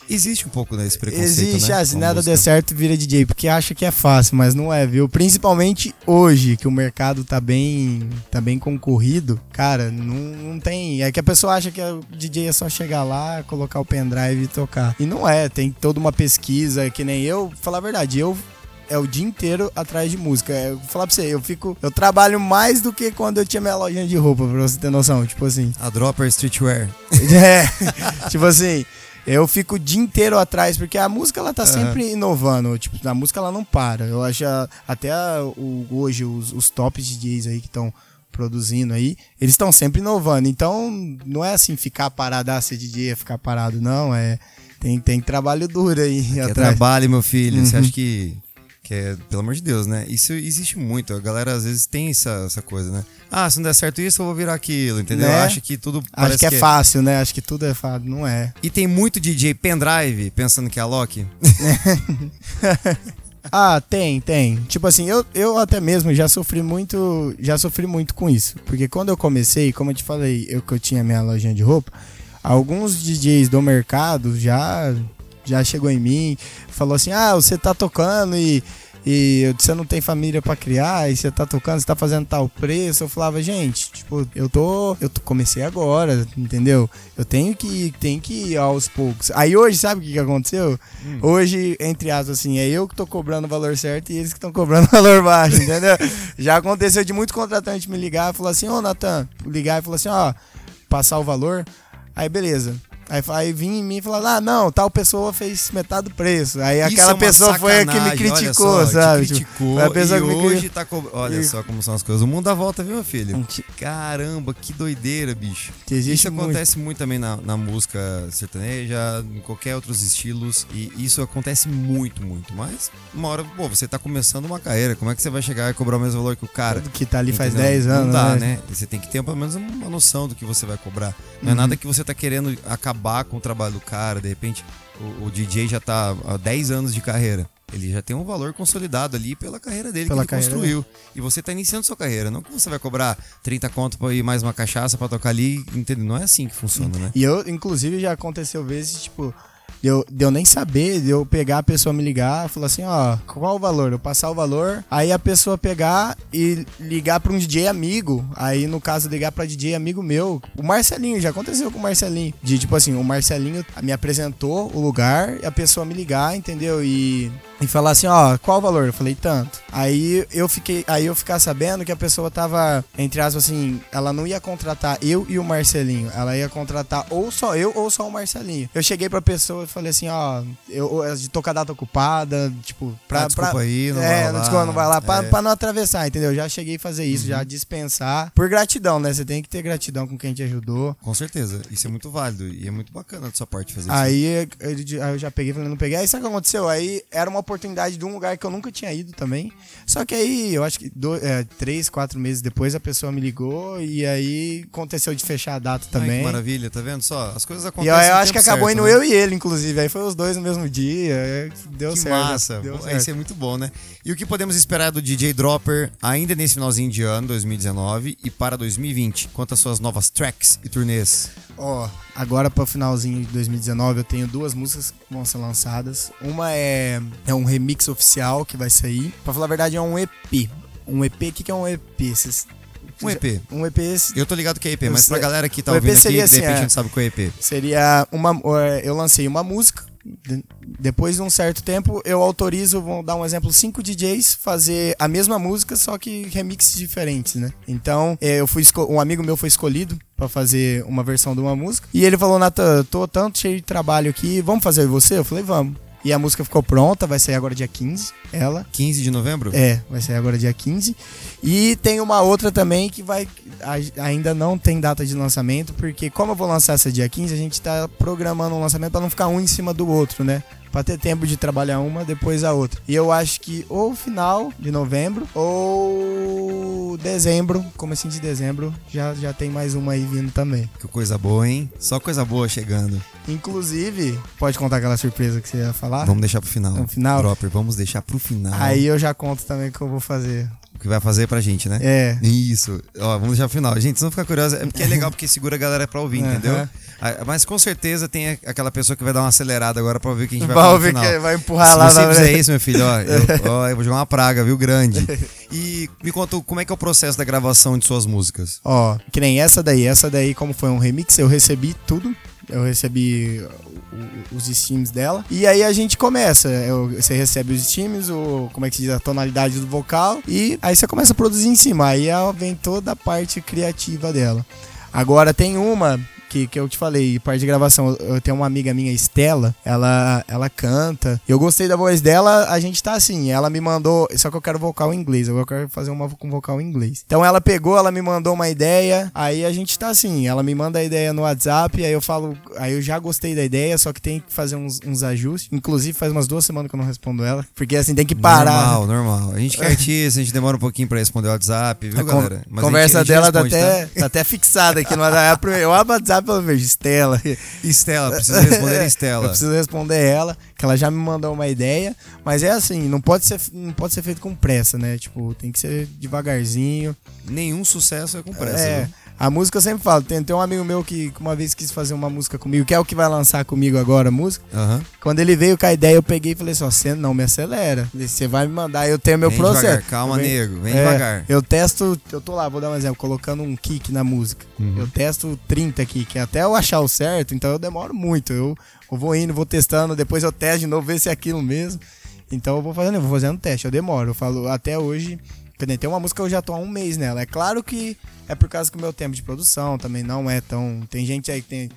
Existe um pouco desse preconceito, Existe, né? ah, se nada música. der certo, vira DJ, porque acha que é fácil, mas não é, viu? Principalmente hoje, que o mercado tá bem, tá bem concorrido, cara, não, não tem. É que a pessoa acha que o DJ é só chegar lá, colocar o pendrive e tocar. E não é, tem toda uma pesquisa, que nem eu, falar a verdade, eu é o dia inteiro atrás de música. É, Eu vou falar pra você, eu fico. Eu trabalho mais do que quando eu tinha minha lojinha de roupa, pra você ter noção. Tipo assim. A Dropper Streetwear. É, tipo assim, eu fico o dia inteiro atrás, porque a música ela tá sempre inovando. Tipo, a música ela não para. Eu acho a- até a- o, hoje os, os top DJs aí que estão produzindo aí, eles estão sempre inovando. Então, não é assim ficar parado, ah, ser DJ é ficar parado, não. É, tem, tem trabalho duro aí Que é atrás. trabalho, meu filho. Você Uhum. acha que, que é, pelo amor de Deus, né? Isso existe muito. A galera às vezes tem essa, essa coisa, né? Ah, se não der certo isso, eu vou virar aquilo, entendeu? Né? Acha que tudo Acho parece que é fácil, né? Acho que tudo é fácil. Não é. E tem muito DJ pendrive pensando que é a Loki. Ah, tem, tem. Tipo assim, eu, eu até mesmo já sofri muito, já sofri muito com isso. Porque quando eu comecei, como eu te falei, eu que eu tinha minha lojinha de roupa, alguns DJs do mercado já já chegou em mim, falou assim: "Ah, você tá tocando e e você não tem família pra criar, e você tá tocando, você tá fazendo tal preço. Eu falava, gente, tipo, eu tô. Eu comecei agora, entendeu? Eu tenho que, tenho que ir aos poucos. Aí hoje, sabe o que, que aconteceu? Hoje, entre aspas, assim, é eu que tô cobrando o valor certo e eles que estão cobrando o valor baixo, entendeu? Já aconteceu de muito contratante me ligar e falar assim, ô Natan, ligar e falar assim, ó, passar o valor. Aí beleza. Aí, aí vinha em mim e falava, ah, não, tal pessoa fez metade do preço. Aí Isso aquela é pessoa foi a que me sacanagem, olha criticou, só, te sabe? Tipo, criticou foi a pessoa e que hoje criticou. tá co... Olha E- só como são as coisas. O mundo dá volta, viu, meu filho? Caramba, que doideira, bicho. Isso muito. acontece muito, também na, na música sertaneja, em qualquer outros estilos. E isso acontece muito, muito. Mas uma hora, pô, você tá começando uma carreira. Como é que você vai chegar e cobrar o mesmo valor que o cara? que tá ali faz Entendeu? 10 anos, Não dá, né? né? Você tem que ter pelo menos uma noção do que você vai cobrar. Não é Uhum. nada que você tá querendo acabar com o trabalho do cara. De repente, o, o DJ já tá há 10 anos de carreira. Ele já tem um valor consolidado ali pela carreira dele Pela que ele carreira, construiu. E você tá iniciando sua carreira. Não que você vai cobrar 30 conto pra ir mais uma cachaça pra tocar ali. Entendeu? Não é assim que funciona, né? E eu, inclusive, já aconteceu vezes, tipo, de eu, de eu nem saber, de eu pegar a pessoa me ligar, falar assim, ó, qual o valor? Eu passar o valor, aí a pessoa pegar e ligar pra um DJ amigo. Aí, no caso, ligar pra DJ amigo meu, o Marcelinho, já aconteceu com o Marcelinho. De tipo assim, o Marcelinho me apresentou o lugar e a pessoa me ligar, entendeu? E. E falar assim, ó, qual o valor? Eu falei, tanto. Aí eu fiquei, aí eu ficar sabendo que a pessoa tava, entre aspas, assim, ela não ia contratar eu e o Marcelinho. Ela ia contratar ou só eu ou só o Marcelinho. Eu cheguei pra pessoa falei assim, ó, eu, eu de tocar data ocupada, tipo, pra. Ah, desculpa pra- aí, não é, vai não, lá. desculpa, não vai lá, pra, É. Uhum. pra não atravessar, entendeu? Já cheguei a fazer isso, já dispensar. Por gratidão, né? Você tem que ter gratidão com quem te ajudou. Com certeza. Isso é muito válido. E é muito bacana da sua parte fazer isso. Aí, ele- aí eu já peguei, falei, não peguei. Aí sabe o que aconteceu? Aí era uma oportunidade de um lugar que eu nunca tinha ido também. Só que aí, eu acho que dois, é, três, quatro meses depois, a pessoa me ligou e aí aconteceu de fechar a data Ai, também. que maravilha, tá vendo só? As coisas e acontecem. eu, eu no acho que acabou certo, indo né? eu e ele, inclusive. Aí foi os dois no mesmo dia. é, Deu Que certo. massa. Deu certo. Isso é muito bom, né? E o que podemos esperar do DJ Dropper ainda nesse finalzinho de ano, 2019, e para 2020? Quanto às suas novas tracks e turnês? Ó, agora para o finalzinho de 2019 eu tenho duas músicas que vão ser lançadas. Uma é, é um remix oficial que vai sair. Pra falar a verdade, é um EP. Um EP, o que, que é um EP? Vocês- Um EP. Um EP Eu tô ligado que é EP, mas pra galera que tá O EP ouvindo aqui, seria de assim, repente é. não sabe o que é EP. seria uma. é, Eu lancei uma música. de- Depois de um certo tempo, eu autorizo, vou dar um exemplo, cinco DJs fazer a mesma música, só que remixes diferentes, né? Então, é, eu fui um amigo meu foi escolhido pra fazer uma versão de uma música. E ele falou: Nathan, tô tanto cheio de trabalho aqui, vamos fazer eu e você? Eu falei: vamos. E a música ficou pronta, vai sair agora dia 15, ela. 15 de novembro? É, vai sair agora dia 15. E tem uma outra também que vai. ainda não tem data de lançamento, porque como eu vou lançar essa dia 15, a gente tá programando um lançamento pra não ficar um em cima do outro, né? Pra ter tempo de trabalhar uma, depois a outra. E eu acho que ou final de novembro ou dezembro, comecinho de dezembro, já, já tem mais uma aí vindo também. Que coisa boa, hein? Só coisa boa chegando. Inclusive, pode contar aquela surpresa que você ia falar? Vamos deixar pro final. No final? Dropper, vamos deixar pro final. Aí eu já conto também o que eu vou fazer. Que vai fazer pra gente, né? É. Isso. Ó, vamos deixar pro final. Gente, se não ficar curioso, é porque é legal porque segura a galera pra ouvir, Aham. entendeu? Mas com certeza tem aquela pessoa que vai dar uma acelerada agora pra ouvir o que a gente vai Vai falar no ouvir final. que vai empurrar Se lá você na fizer isso, meu filho, ó eu, ó, eu vou jogar uma praga, viu? Grande. E me conta como é que é o processo da gravação de suas músicas. Ó, que nem essa daí. Essa daí, como foi um remix, eu recebi tudo eu recebi os steams dela. E aí a gente começa. Eu, você recebe os steams, o, como é que se diz, a tonalidade do vocal. E aí você começa a produzir em cima. Aí vem toda a parte criativa dela. Agora tem uma que, que eu te falei, parte de gravação. Eu tenho uma amiga minha, Estela, ela, ela canta. Eu gostei da voz dela, a gente tá assim. Ela me mandou. Só que eu quero vocal em inglês. Eu quero fazer uma com vocal em inglês. Então ela pegou, ela me mandou uma ideia. Aí a gente tá assim. Ela me manda a ideia no WhatsApp. Aí eu falo. Aí eu já gostei da ideia, só que tem que fazer uns, uns ajustes. Inclusive, faz umas duas semanas que eu não respondo ela. Porque assim, tem que parar. Normal, normal. A gente que é artista, a gente demora um pouquinho pra responder o WhatsApp, viu, a galera? Mas conversa a gente, a gente dela responde, tá até, tá? tá até fixada aqui no WhatsApp. Eu abro o WhatsApp eu vejo Estela. Estela, preciso responder Estela. Eu preciso responder ela, que ela já me mandou uma ideia, mas é assim, não pode ser, não pode ser feito com pressa, né? Tipo, tem que ser devagarzinho. Nenhum sucesso é com pressa. É. Viu? A música eu sempre falo. Tem, tem um amigo meu que uma vez quis fazer uma música comigo, que é o que vai lançar comigo agora a música. Uhum. Quando ele veio com a ideia, eu peguei e falei assim: você não me acelera. Você vai me mandar, eu tenho meu vem processo. Devagar, calma, nego, vem é, devagar. Eu testo, eu tô lá, vou dar um exemplo, colocando um kick na música. Uhum. Eu testo 30 kick, até eu achar o certo, então eu demoro muito. Eu, eu vou indo, vou testando, depois eu testo de novo, ver se é aquilo mesmo. Então eu vou fazendo, eu vou fazendo teste, eu demoro. Eu falo, até hoje, tem uma música que eu já tô há um mês nela. É claro que é por causa que o meu tempo de produção também não é tão. Tem gente aí que tem.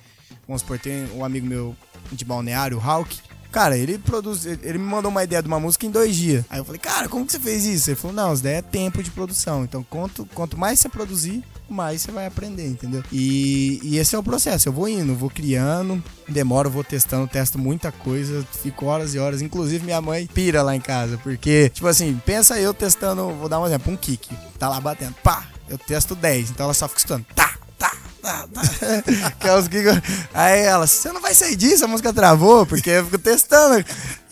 Vamos supor, tem um amigo meu de balneário, o Hulk. Cara, ele produz. Ele me mandou uma ideia de uma música em dois dias. Aí eu falei, cara, como que você fez isso? Ele falou, não, isso daí é tempo de produção. Então, quanto, quanto mais você produzir, mais você vai aprender, entendeu? E, e esse é o processo. Eu vou indo, vou criando, demoro, vou testando, testo muita coisa, fico horas e horas. Inclusive, minha mãe pira lá em casa, porque, tipo assim, pensa eu testando, vou dar um exemplo, um kick. Tá lá batendo, pá, eu testo 10, então ela só fica escutando, tá, tá, tá, tá. que é os. Aí ela, você não vai sair disso, a música travou, porque eu fico testando.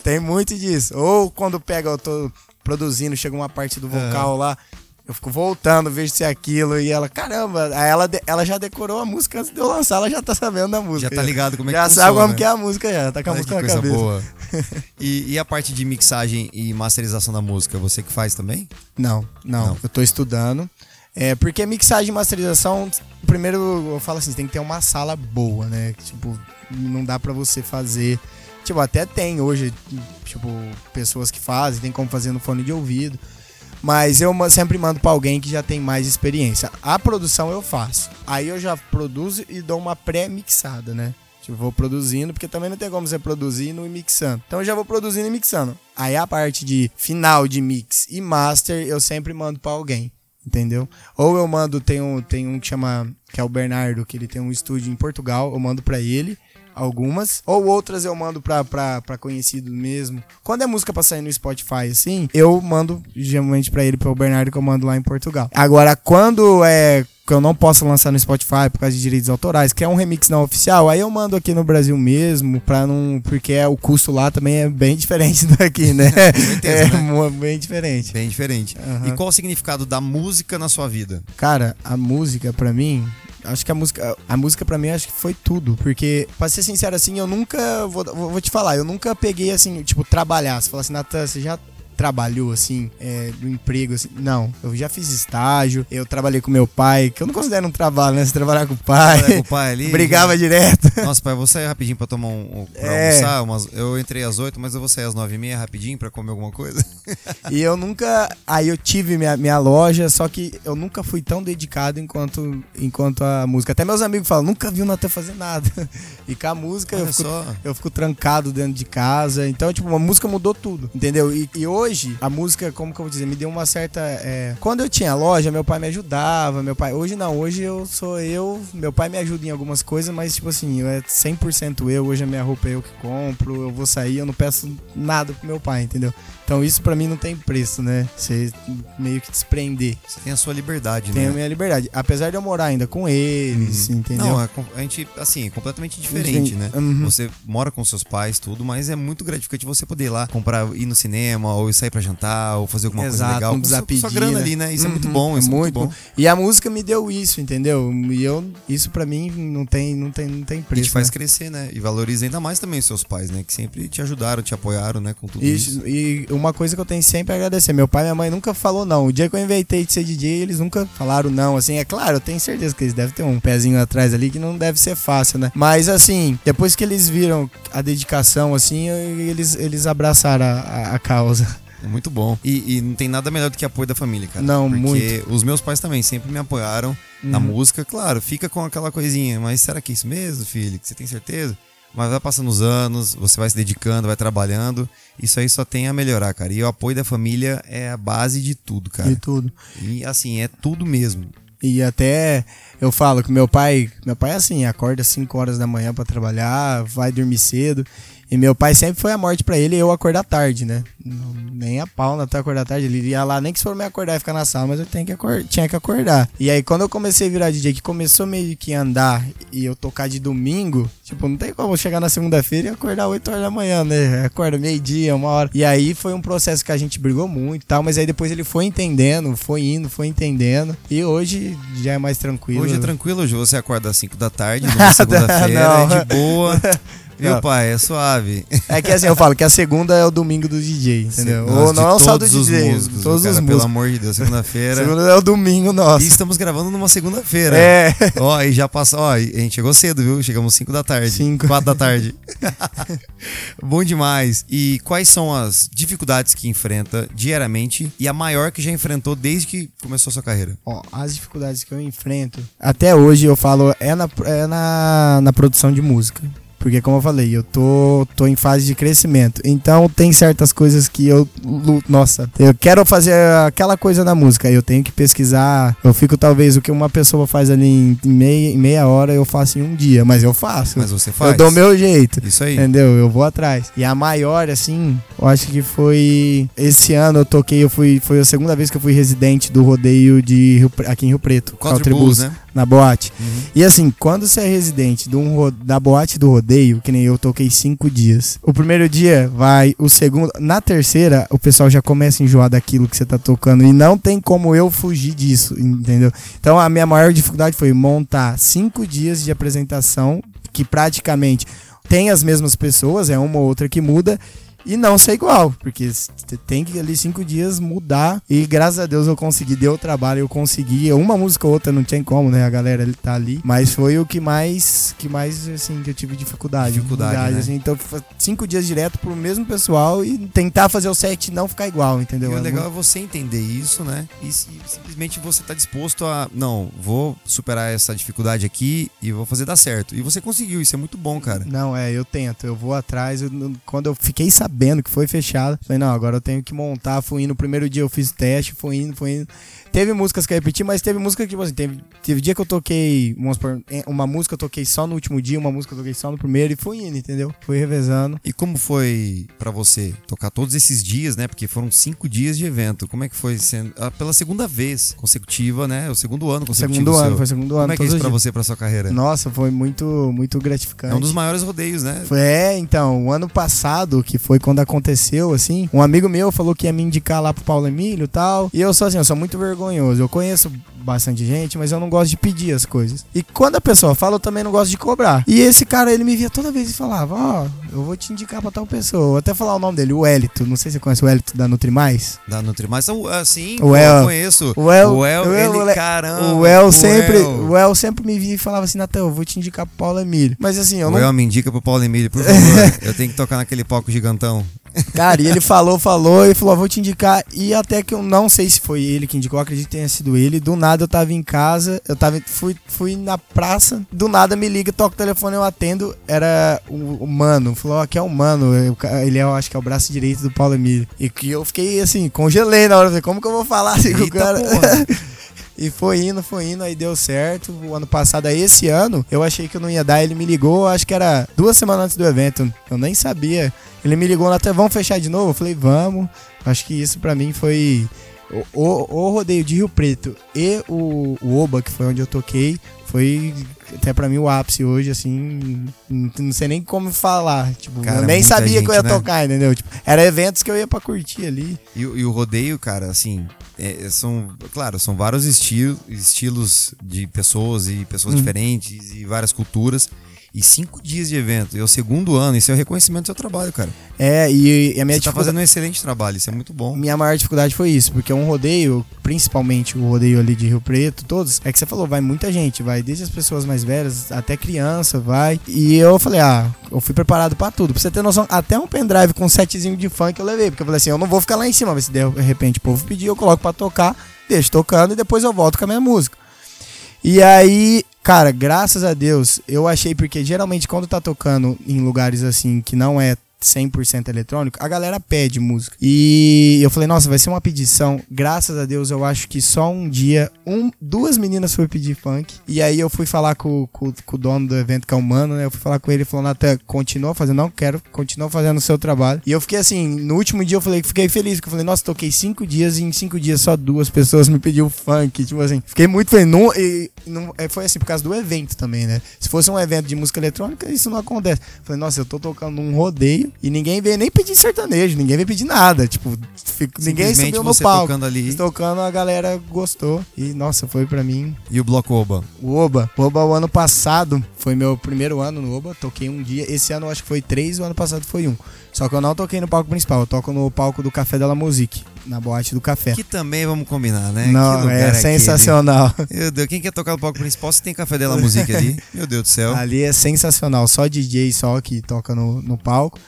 Tem muito disso. Ou quando pega, eu tô produzindo, chega uma parte do vocal lá, eu fico voltando, vejo se é aquilo, e ela, caramba, ela, ela já decorou a música antes de eu lançar, ela já tá sabendo da música. Já tá ligado como é que Já funciona. sabe como que é a música já, tá com a Olha música que na coisa cabeça. boa. E, e a parte de mixagem e masterização da música, você que faz também? Não, não, Não. eu tô estudando. É, porque mixagem e masterização, primeiro eu falo assim, tem que ter uma sala boa, né? Tipo, não dá pra você fazer. Tipo, até tem hoje, tipo, pessoas que fazem, tem como fazer no fone de ouvido. Mas eu sempre mando pra alguém que já tem mais experiência. A produção eu faço. Aí eu já produzo e dou uma pré-mixada, né? Tipo, vou produzindo, porque também não tem como você produzir e mixando. Então eu já vou produzindo e mixando. Aí a parte de final de mix e master eu sempre mando pra alguém. Entendeu? Ou eu mando, tem um, tem um que chama, que é o Bernardo, que ele tem um estúdio em Portugal, eu mando pra ele algumas, ou outras eu mando pra, pra, pra conhecido mesmo. Quando é música pra sair no Spotify, assim, eu mando geralmente pra ele, pro Bernardo, que eu mando lá em Portugal. Agora, quando é que eu não posso lançar no Spotify por causa de direitos autorais, que é um remix não oficial, aí eu mando aqui no Brasil mesmo, pra não. Porque é, o custo lá também é bem diferente daqui, né? certeza, é né? bem diferente. Bem diferente. Aham. E qual o significado da música na sua vida? Cara, a música pra mim, acho que a música, a música para mim acho que foi tudo, porque pra ser sincero assim, eu nunca vou, vou te falar, eu nunca peguei assim, tipo trabalhar, você fala assim, Natan, você já trabalhou assim, é, do emprego assim? Não, eu já fiz estágio, eu trabalhei com meu pai, que eu não considero um trabalho, né? Você trabalhar com o pai. Com o pai ali? Brigava direto. Nossa, pai, eu vou sair rapidinho pra tomar um. Pra É. almoçar. Umas, eu entrei às 8, mas eu vou sair às 9 e meia rapidinho pra comer alguma coisa. E eu nunca. Aí eu tive minha, minha loja, só que eu nunca fui tão dedicado enquanto, enquanto a música. Até meus amigos falam, nunca vi o Natan fazer nada. E com a música eu fico, só. eu fico trancado dentro de casa. Então, tipo, a música mudou tudo, entendeu? E, e hoje, a música, como que eu vou dizer, me deu uma certa. é, Quando eu tinha loja, meu pai me ajudava. Meu pai. Hoje não, hoje eu sou eu. Meu pai me ajuda em algumas coisas, mas, tipo assim, eu é 100% eu. Hoje a minha roupa é eu que compro. Eu vou sair, eu não peço nada pro meu pai, entendeu? Então isso pra mim não tem preço, né? Você meio que desprender. Você tem a sua liberdade, Tem a né? minha liberdade. Apesar de eu morar ainda com eles, entendeu? Não, é a gente, assim, é completamente diferente, né? Uhum. Você mora com seus pais, tudo, mas é muito gratificante você poder ir lá comprar, ir no cinema ou depois sair pra jantar ou fazer alguma Exato, coisa legal. não precisa Com pedir, sua grana né? ali, né? Isso é muito Uhum, bom, isso é muito bom. E a música me deu isso, entendeu? E eu, isso pra mim não tem, não tem, não tem E preço. te faz né? crescer, né? E valoriza ainda mais também os seus pais, né? Que sempre te ajudaram, te apoiaram, né? Com tudo isso. Isso, e uma coisa que eu tenho sempre a agradecer. Meu pai e minha mãe nunca falou não. O dia que eu inventei de ser DJ, eles nunca falaram não. Assim, é claro, eu tenho certeza que eles devem ter um pezinho atrás ali que não deve ser fácil, né? Mas assim, depois que eles viram a dedicação, assim, eles, eles abraçaram a, a- a causa. Muito bom. E, e não tem nada melhor do que apoio da família, cara. Não, Porque muito. os meus pais também sempre me apoiaram na Uhum. música. Claro, fica com aquela coisinha, mas será que é isso mesmo, filho? Que você tem certeza? Mas vai passando os anos, você vai se dedicando, vai trabalhando. Isso aí só tem a melhorar, cara. E o apoio da família é a base de tudo, cara. E tudo. E assim, é tudo mesmo. E até eu falo que meu pai, meu pai é assim, acorda 5 horas da manhã pra trabalhar, vai dormir cedo. E meu pai sempre foi a morte pra ele eu acordar tarde, né? Nem a pau até acordar tarde. Ele ia lá, nem que se for me acordar e ficar na sala, mas eu tenho que tinha que acordar. E aí, quando eu comecei a virar DJ, que começou meio que andar e eu tocar de domingo, tipo, não tem como chegar na segunda-feira e acordar 8 horas da manhã, né? Acorda meio-dia, uma hora. E aí foi um processo que a gente brigou muito e tal, mas aí depois ele foi entendendo, foi indo, foi entendendo. E hoje já é mais tranquilo. Hoje é tranquilo, hoje você acorda às 5 da tarde, numa segunda-feira, de boa. Meu pai, é suave. É que assim, eu falo que a segunda é o domingo do DJ, entendeu? Nossa, Ou não é só do todos os DJ, músicos, todos cara, os Pelo músicos. amor de Deus, segunda-feira. Segunda é o domingo nosso. E estamos gravando numa segunda-feira. É. Ó, e já passou, ó, a gente chegou cedo, viu? Chegamos 5 da tarde. Cinco. 4 da tarde. Bom demais. E quais são as dificuldades que enfrenta diariamente e a maior que já enfrentou desde que começou a sua carreira? Ó, as dificuldades que eu enfrento, até hoje eu falo, é na, é na, na produção de música. Porque, como eu falei, eu tô, tô em fase de crescimento. Então, tem certas coisas que eu. Nossa, eu quero fazer aquela coisa na música. Eu tenho que pesquisar. Eu fico, talvez, o que uma pessoa faz ali em, meia, em meia hora, eu faço em um dia. Mas eu faço. Mas você faz. Eu dou meu jeito. Isso aí. Entendeu? Eu vou atrás. E a maior, assim, eu acho que foi. Esse ano eu toquei, eu fui. Foi a segunda vez que eu fui residente do rodeio de Rio aqui em Rio Preto. Blues, Blues, né? Na boate. Uhum. E assim, quando você é residente de um da boate do rodeio, que nem eu toquei cinco dias. O primeiro dia vai, o segundo. Na terceira, o pessoal já começa a enjoar daquilo que você tá tocando. E não tem como eu fugir disso, entendeu? Então a minha maior dificuldade foi montar cinco dias de apresentação, que praticamente tem as mesmas pessoas, é uma ou outra que muda. E não ser igual, porque você tem que ali cinco dias mudar. E graças a Deus eu consegui, deu trabalho, eu consegui. Uma música ou outra não tinha como, né? A galera ele tá ali. Mas foi o que mais, que mais assim, que eu tive dificuldade. Dificuldade, né? assim. Então, cinco dias direto pro mesmo pessoal e tentar fazer o set e não ficar igual, E entendeu? o É legal muito- é você entender isso, né? E, se- simplesmente você tá disposto a. Não, vou superar essa dificuldade aqui e vou fazer dar certo. E você conseguiu, isso é muito bom, cara. Não, é, eu tento, eu vou atrás. eu quando eu fiquei sabendo que foi fechado, falei, não, agora eu tenho que montar. Fui indo, no primeiro dia eu fiz teste, fui indo, fui indo. Teve músicas que eu repeti, mas teve música que, tipo assim, teve, teve dia que eu toquei, vamos supor, uma música eu toquei só no último dia, uma música eu toquei só no primeiro e fui indo, entendeu? Fui revezando. E como foi pra você tocar todos esses dias, né? Porque foram cinco dias de evento. Como é que foi sendo. ah, pela segunda vez consecutiva, né? O segundo ano consecutivo. Segundo ano, seu. foi segundo Como ano. é que é isso pra dias. você, pra sua carreira? Nossa, foi muito, muito gratificante. É um dos maiores rodeios, né? Foi, é, então, o ano passado, que foi quando aconteceu, assim, um amigo meu falou que ia me indicar lá pro Paulo Emílio e tal. E eu sou assim, eu sou muito vergonhoso. Eu conheço bastante gente, mas eu não gosto de pedir as coisas. E quando a pessoa fala, eu também não gosto de cobrar. E esse cara, ele me via toda vez e falava, ó, eu vou te indicar pra tal pessoa. Vou até falar o nome dele, o Elito. Não sei se você conhece o Elito da Nutrimais. Da Nutrimais. Então, assim, O El- eu conheço. O El, o El, o El- ele, o Le- caramba. o El sempre, o El sempre me via e falava assim, Natan, eu vou te indicar pro Paulo Emílio. Mas assim, eu O não El me indica pro Paulo Emílio, por favor. eu tenho que tocar naquele palco gigantão. Cara, e ele falou, falou, e falou, vou te indicar. E até que eu não sei se foi ele que indicou, acredito que tenha sido ele. Do nada eu tava em casa, eu tava, fui, fui na praça, do nada me liga, toca o telefone, eu atendo. Era o, o mano, falou, aqui é o mano. Eu- ele é, eu acho que é o braço direito do Paulo Emílio. E que eu fiquei assim, congelei na hora, falei, como que eu vou falar assim com o cara? E foi indo, foi indo, aí deu certo. O ano passado, aí esse ano, eu achei que eu não ia dar. Ele me ligou, acho que era duas semanas antes do evento. Eu nem sabia. Ele me ligou até, vamos fechar de novo? Eu falei, vamos. Acho que isso pra mim foi. o, o, rodeio de Rio Preto e o, o Oba, que foi onde eu toquei, foi até pra mim o ápice hoje, assim. Não sei nem como falar. Tipo, Cara, eu nem sabia gente, que eu ia né? tocar, entendeu? Tipo, era eventos que eu ia pra curtir ali. E, o- e o rodeio, cara, assim, é- são, claro, são vários estilos, estilos de pessoas e pessoas diferentes e várias culturas. E cinco dias de evento. E é o segundo ano, isso é o reconhecimento do seu trabalho, cara. É, e, e a minha Você tá dificuldade. fazendo um excelente trabalho, isso é muito bom. Minha maior dificuldade foi isso, porque um rodeio, principalmente o rodeio ali de Rio Preto, todos, é que você falou, vai muita gente, vai desde as pessoas mais velhas até criança, vai. E eu falei, ah, eu fui preparado pra tudo. Pra você ter noção, até um pendrive com um setzinho de funk eu levei, porque eu falei assim, eu não vou ficar lá em cima, mas se de repente o povo pedir, eu coloco pra tocar, deixo tocando e depois eu volto com a minha música. E aí, cara, graças a Deus, eu achei, porque geralmente quando tá tocando em lugares assim que não é 100% eletrônico, a galera pede música. E eu falei, nossa, vai ser uma pedição. Graças a Deus, eu acho que só um dia, um, duas meninas foram pedir funk. E aí eu fui falar com, com, com o dono do evento, que é o Mano, né? Eu fui falar com ele, falou, Natan, continua fazendo, não quero, continua fazendo o seu trabalho. E eu fiquei assim, no último dia eu falei, fiquei feliz, porque eu falei, nossa, toquei cinco dias e em cinco dias só duas pessoas me pediu funk. Tipo assim, fiquei muito feliz. Não, e, não, é, foi assim, por causa do evento também, né? Se fosse um evento de música eletrônica, isso não acontece. Falei, nossa, eu tô tocando um rodeio e ninguém veio nem pedir sertanejo, ninguém veio pedir nada. Tipo, fico- ninguém subiu no palco. tocando ali. Tocando, a galera gostou. E, nossa, foi pra mim E o Bloco Oba. o Oba. O Oba, o ano passado, foi meu primeiro ano no Oba. Toquei um dia. Esse ano eu acho que foi três, o ano passado foi um. Só que eu não toquei no palco principal. Eu toco no palco do Café Della Musique, na boate do café. Que também vamos combinar, né? não, é aquele? sensacional. Meu Deus, quem quer tocar no palco principal, você tem café dela música ali. Meu Deus do céu. Ali é sensacional. Só DJ só que toca no, no palco.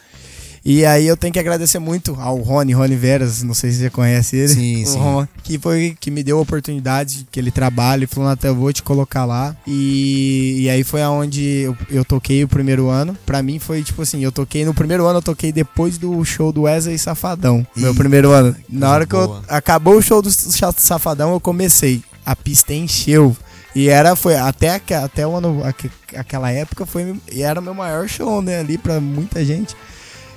E aí eu tenho que agradecer muito ao Rony, Rony Veras, não sei se você conhece ele. Sim, o sim. Que foi que me deu a oportunidade, que ele trabalha e falou, até eu vou te colocar lá. E, e aí foi aonde eu, eu toquei o primeiro ano. Pra mim foi tipo assim, eu toquei no primeiro ano, eu toquei depois do show do Wesley Safadão. meu Ih, primeiro ano. Na hora que eu acabou o show do Safadão, eu comecei. A pista encheu. E era, foi, até, até o ano, aque- aquela época, foi, e era o meu maior show, né, ali pra muita gente.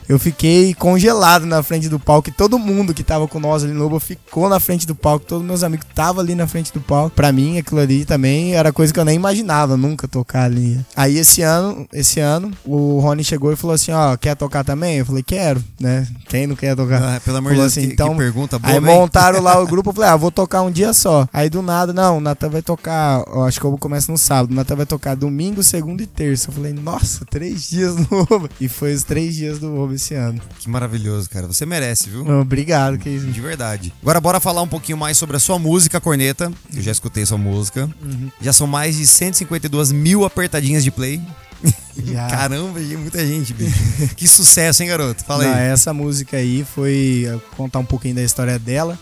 Eu fiquei congelado na frente do palco e todo mundo que tava com nós ali no Lobo ficou na frente do palco, todos meus amigos estavam ali na frente do palco. Pra mim, aquilo ali também era coisa que eu nem imaginava, nunca tocar ali. Aí esse ano, esse ano, o Rony chegou e falou assim, ó, quer tocar também? Eu falei, quero, né? Quem não quer tocar? Ah, pelo amor de Deus, assim, que, então- que pergunta boa, Aí montaram lá o grupo, eu falei, ah, vou tocar um dia só. Aí do nada, não, o Natan vai tocar, acho que eu começo no sábado, o Natan vai tocar domingo, segundo e terça. Eu falei, nossa, três dias no Oba. E foi os três dias do Oba esse ano. Que maravilhoso, cara. Você merece, viu? Obrigado, que isso. De verdade. Agora bora falar um pouquinho mais sobre a sua música, Corneta. Eu já escutei sua música. Uhum. Já são mais de 152 mil apertadinhas de play. Já. Caramba, muita gente, bicho. que sucesso, hein, garoto? Fala Não, aí. essa música aí foi, contar um pouquinho da história dela.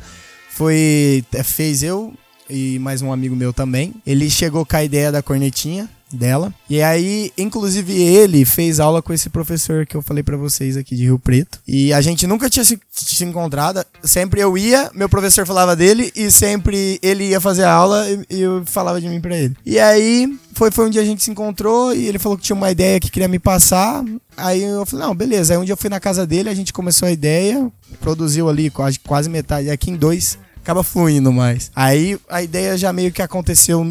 Foi, é, fez eu e mais um amigo meu também. Ele chegou com a ideia da cornetinha dela. E aí, inclusive, ele fez aula com esse professor que eu falei pra vocês aqui de Rio Preto. E a gente nunca tinha se, se encontrado. Sempre eu ia, meu professor falava dele, e sempre ele ia fazer a aula e, e eu falava de mim pra ele. E aí, foi, foi um dia a gente se encontrou e ele falou que tinha uma ideia que queria me passar. Aí eu falei, não, beleza. Aí um dia eu fui na casa dele, a gente começou a ideia, produziu ali quase, quase metade, aqui em dois, acaba fluindo mais. Aí a ideia já meio que aconteceu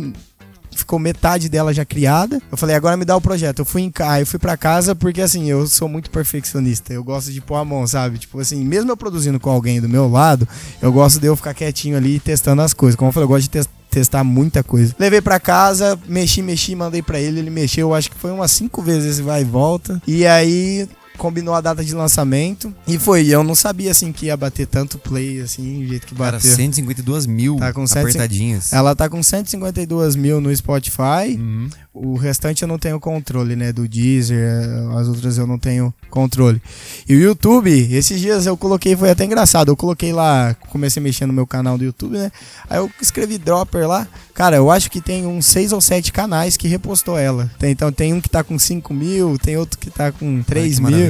ficou metade dela já criada. Eu falei, agora me dá o projeto. Eu fui em casa, eu fui para casa porque assim, eu sou muito perfeccionista. Eu gosto de pôr a mão, sabe? Tipo assim, mesmo eu produzindo com alguém do meu lado, eu gosto de eu ficar quietinho ali testando as coisas. Como eu falei, eu gosto de tes- testar muita coisa. Levei pra casa, mexi, mexi, mandei pra ele, ele mexeu, acho que foi umas cinco vezes esse vai e volta. E aí combinou a data de lançamento e foi. Eu não sabia assim que ia bater tanto play assim, do jeito que Cara, bateu. 152 mil Tá com 150 apertadinhas. Ela tá com 152 mil no Spotify. Uhum. O restante eu não tenho controle, né? Do Deezer, eh, as outras eu não tenho controle. E o YouTube, esses dias eu coloquei, foi até engraçado. Eu coloquei lá, comecei a mexer no meu canal do YouTube, né? Aí eu escrevi Dropper lá. Cara, eu acho que tem uns seis ou sete canais que repostou ela. Tem- então tem um que tá com 5 mil, tem outro que tá com 3 que mil.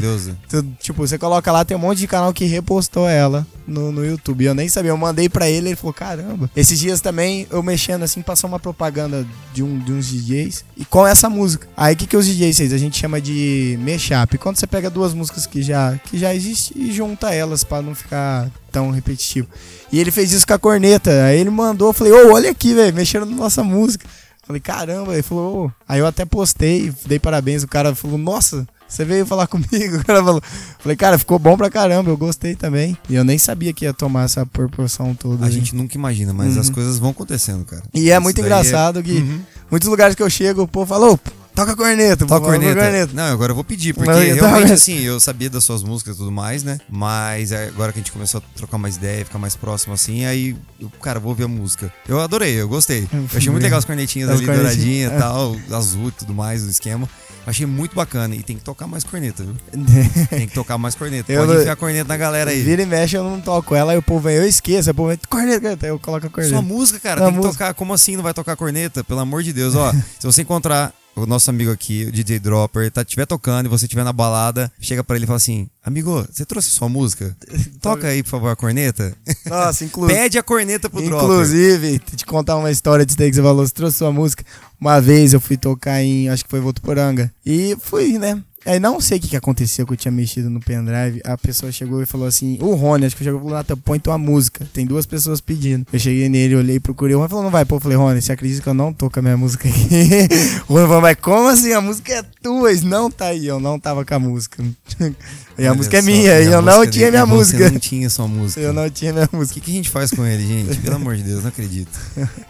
Tu- tipo, você coloca lá, tem um monte de canal que repostou ela no, no YouTube. Eu nem sabia, eu mandei pra ele, ele falou, caramba. Esses dias também, eu mexendo assim, passou uma propaganda de, um, de uns DJs e com essa música. Aí o que, que os DJs fez? A gente chama de mashup. Quando você pega duas músicas que já, que já existem e junta elas pra não ficar tão repetitivo. E ele fez isso com a corneta. Aí ele mandou, eu falei, ô, olha aqui, velho, mexendo na nossa música. Falei, caramba, ele falou, ô. Aí eu até postei, dei parabéns. O cara falou, nossa, você veio falar comigo. O cara falou, falei, cara, ficou bom pra caramba, eu gostei também. E eu nem sabia que ia tomar essa proporção toda. A aí. gente nunca imagina, mas Uhum. as coisas vão acontecendo, cara. E é Isso muito daí engraçado que Uhum. muitos lugares que eu chego, o povo falou, toca a corneta, Toca toca corneta. Não, agora eu vou pedir, porque eu realmente, assim, eu sabia das suas músicas e tudo mais, né? Mas é, agora que a gente começou a trocar mais ideia, ficar mais próximo assim, aí, eu, cara, vou ouvir a música. Eu adorei, eu gostei. Eu achei muito legal as cornetinhas As ali, douradinha é. e tal, azul e tudo mais, o esquema. Achei muito bacana. E tem que tocar mais corneta, viu? Tem que tocar mais corneta. Eu Pode não- enfiar corneta na galera aí. Vira e mexe, eu não toco ela, aí o povo vem, eu esqueço, o povo vem, corneta, eu coloco a corneta. Sua música, cara, tem que música. tocar. Como assim não vai tocar corneta? Pelo amor de Deus, ó. se você encontrar o nosso amigo aqui, o DJ Dropper, tá estiver tocando e você estiver na balada, chega pra ele e fala assim: Amigo, você trouxe sua música? Toca aí, por favor, a corneta. Nossa, inclusive. Pede a corneta pro Dropper. Inclusive, te contar uma história disso daí que você falou, você trouxe sua música. Uma vez eu fui tocar em, acho que foi Votuporanga. E fui, né? Aí não sei o que, que aconteceu que eu tinha mexido no pendrive. A pessoa chegou e falou assim: O Rony, acho que chegou e falou: Nata, põe tua música. Tem duas pessoas pedindo. Eu cheguei nele, olhei, procurei. O Rony falou: Não vai, pô. Eu falei: Rony, você acredita que eu não tô com a minha música aqui? o Rony falou: Mas como assim? A música é tua? Não tá aí. Eu não tava com a múska. e a Olha música é minha. E eu não tinha minha música. Você não tinha sua música. Eu não tinha minha O música. que, que a gente faz com ele, gente? Pelo amor de Deus, não acredito.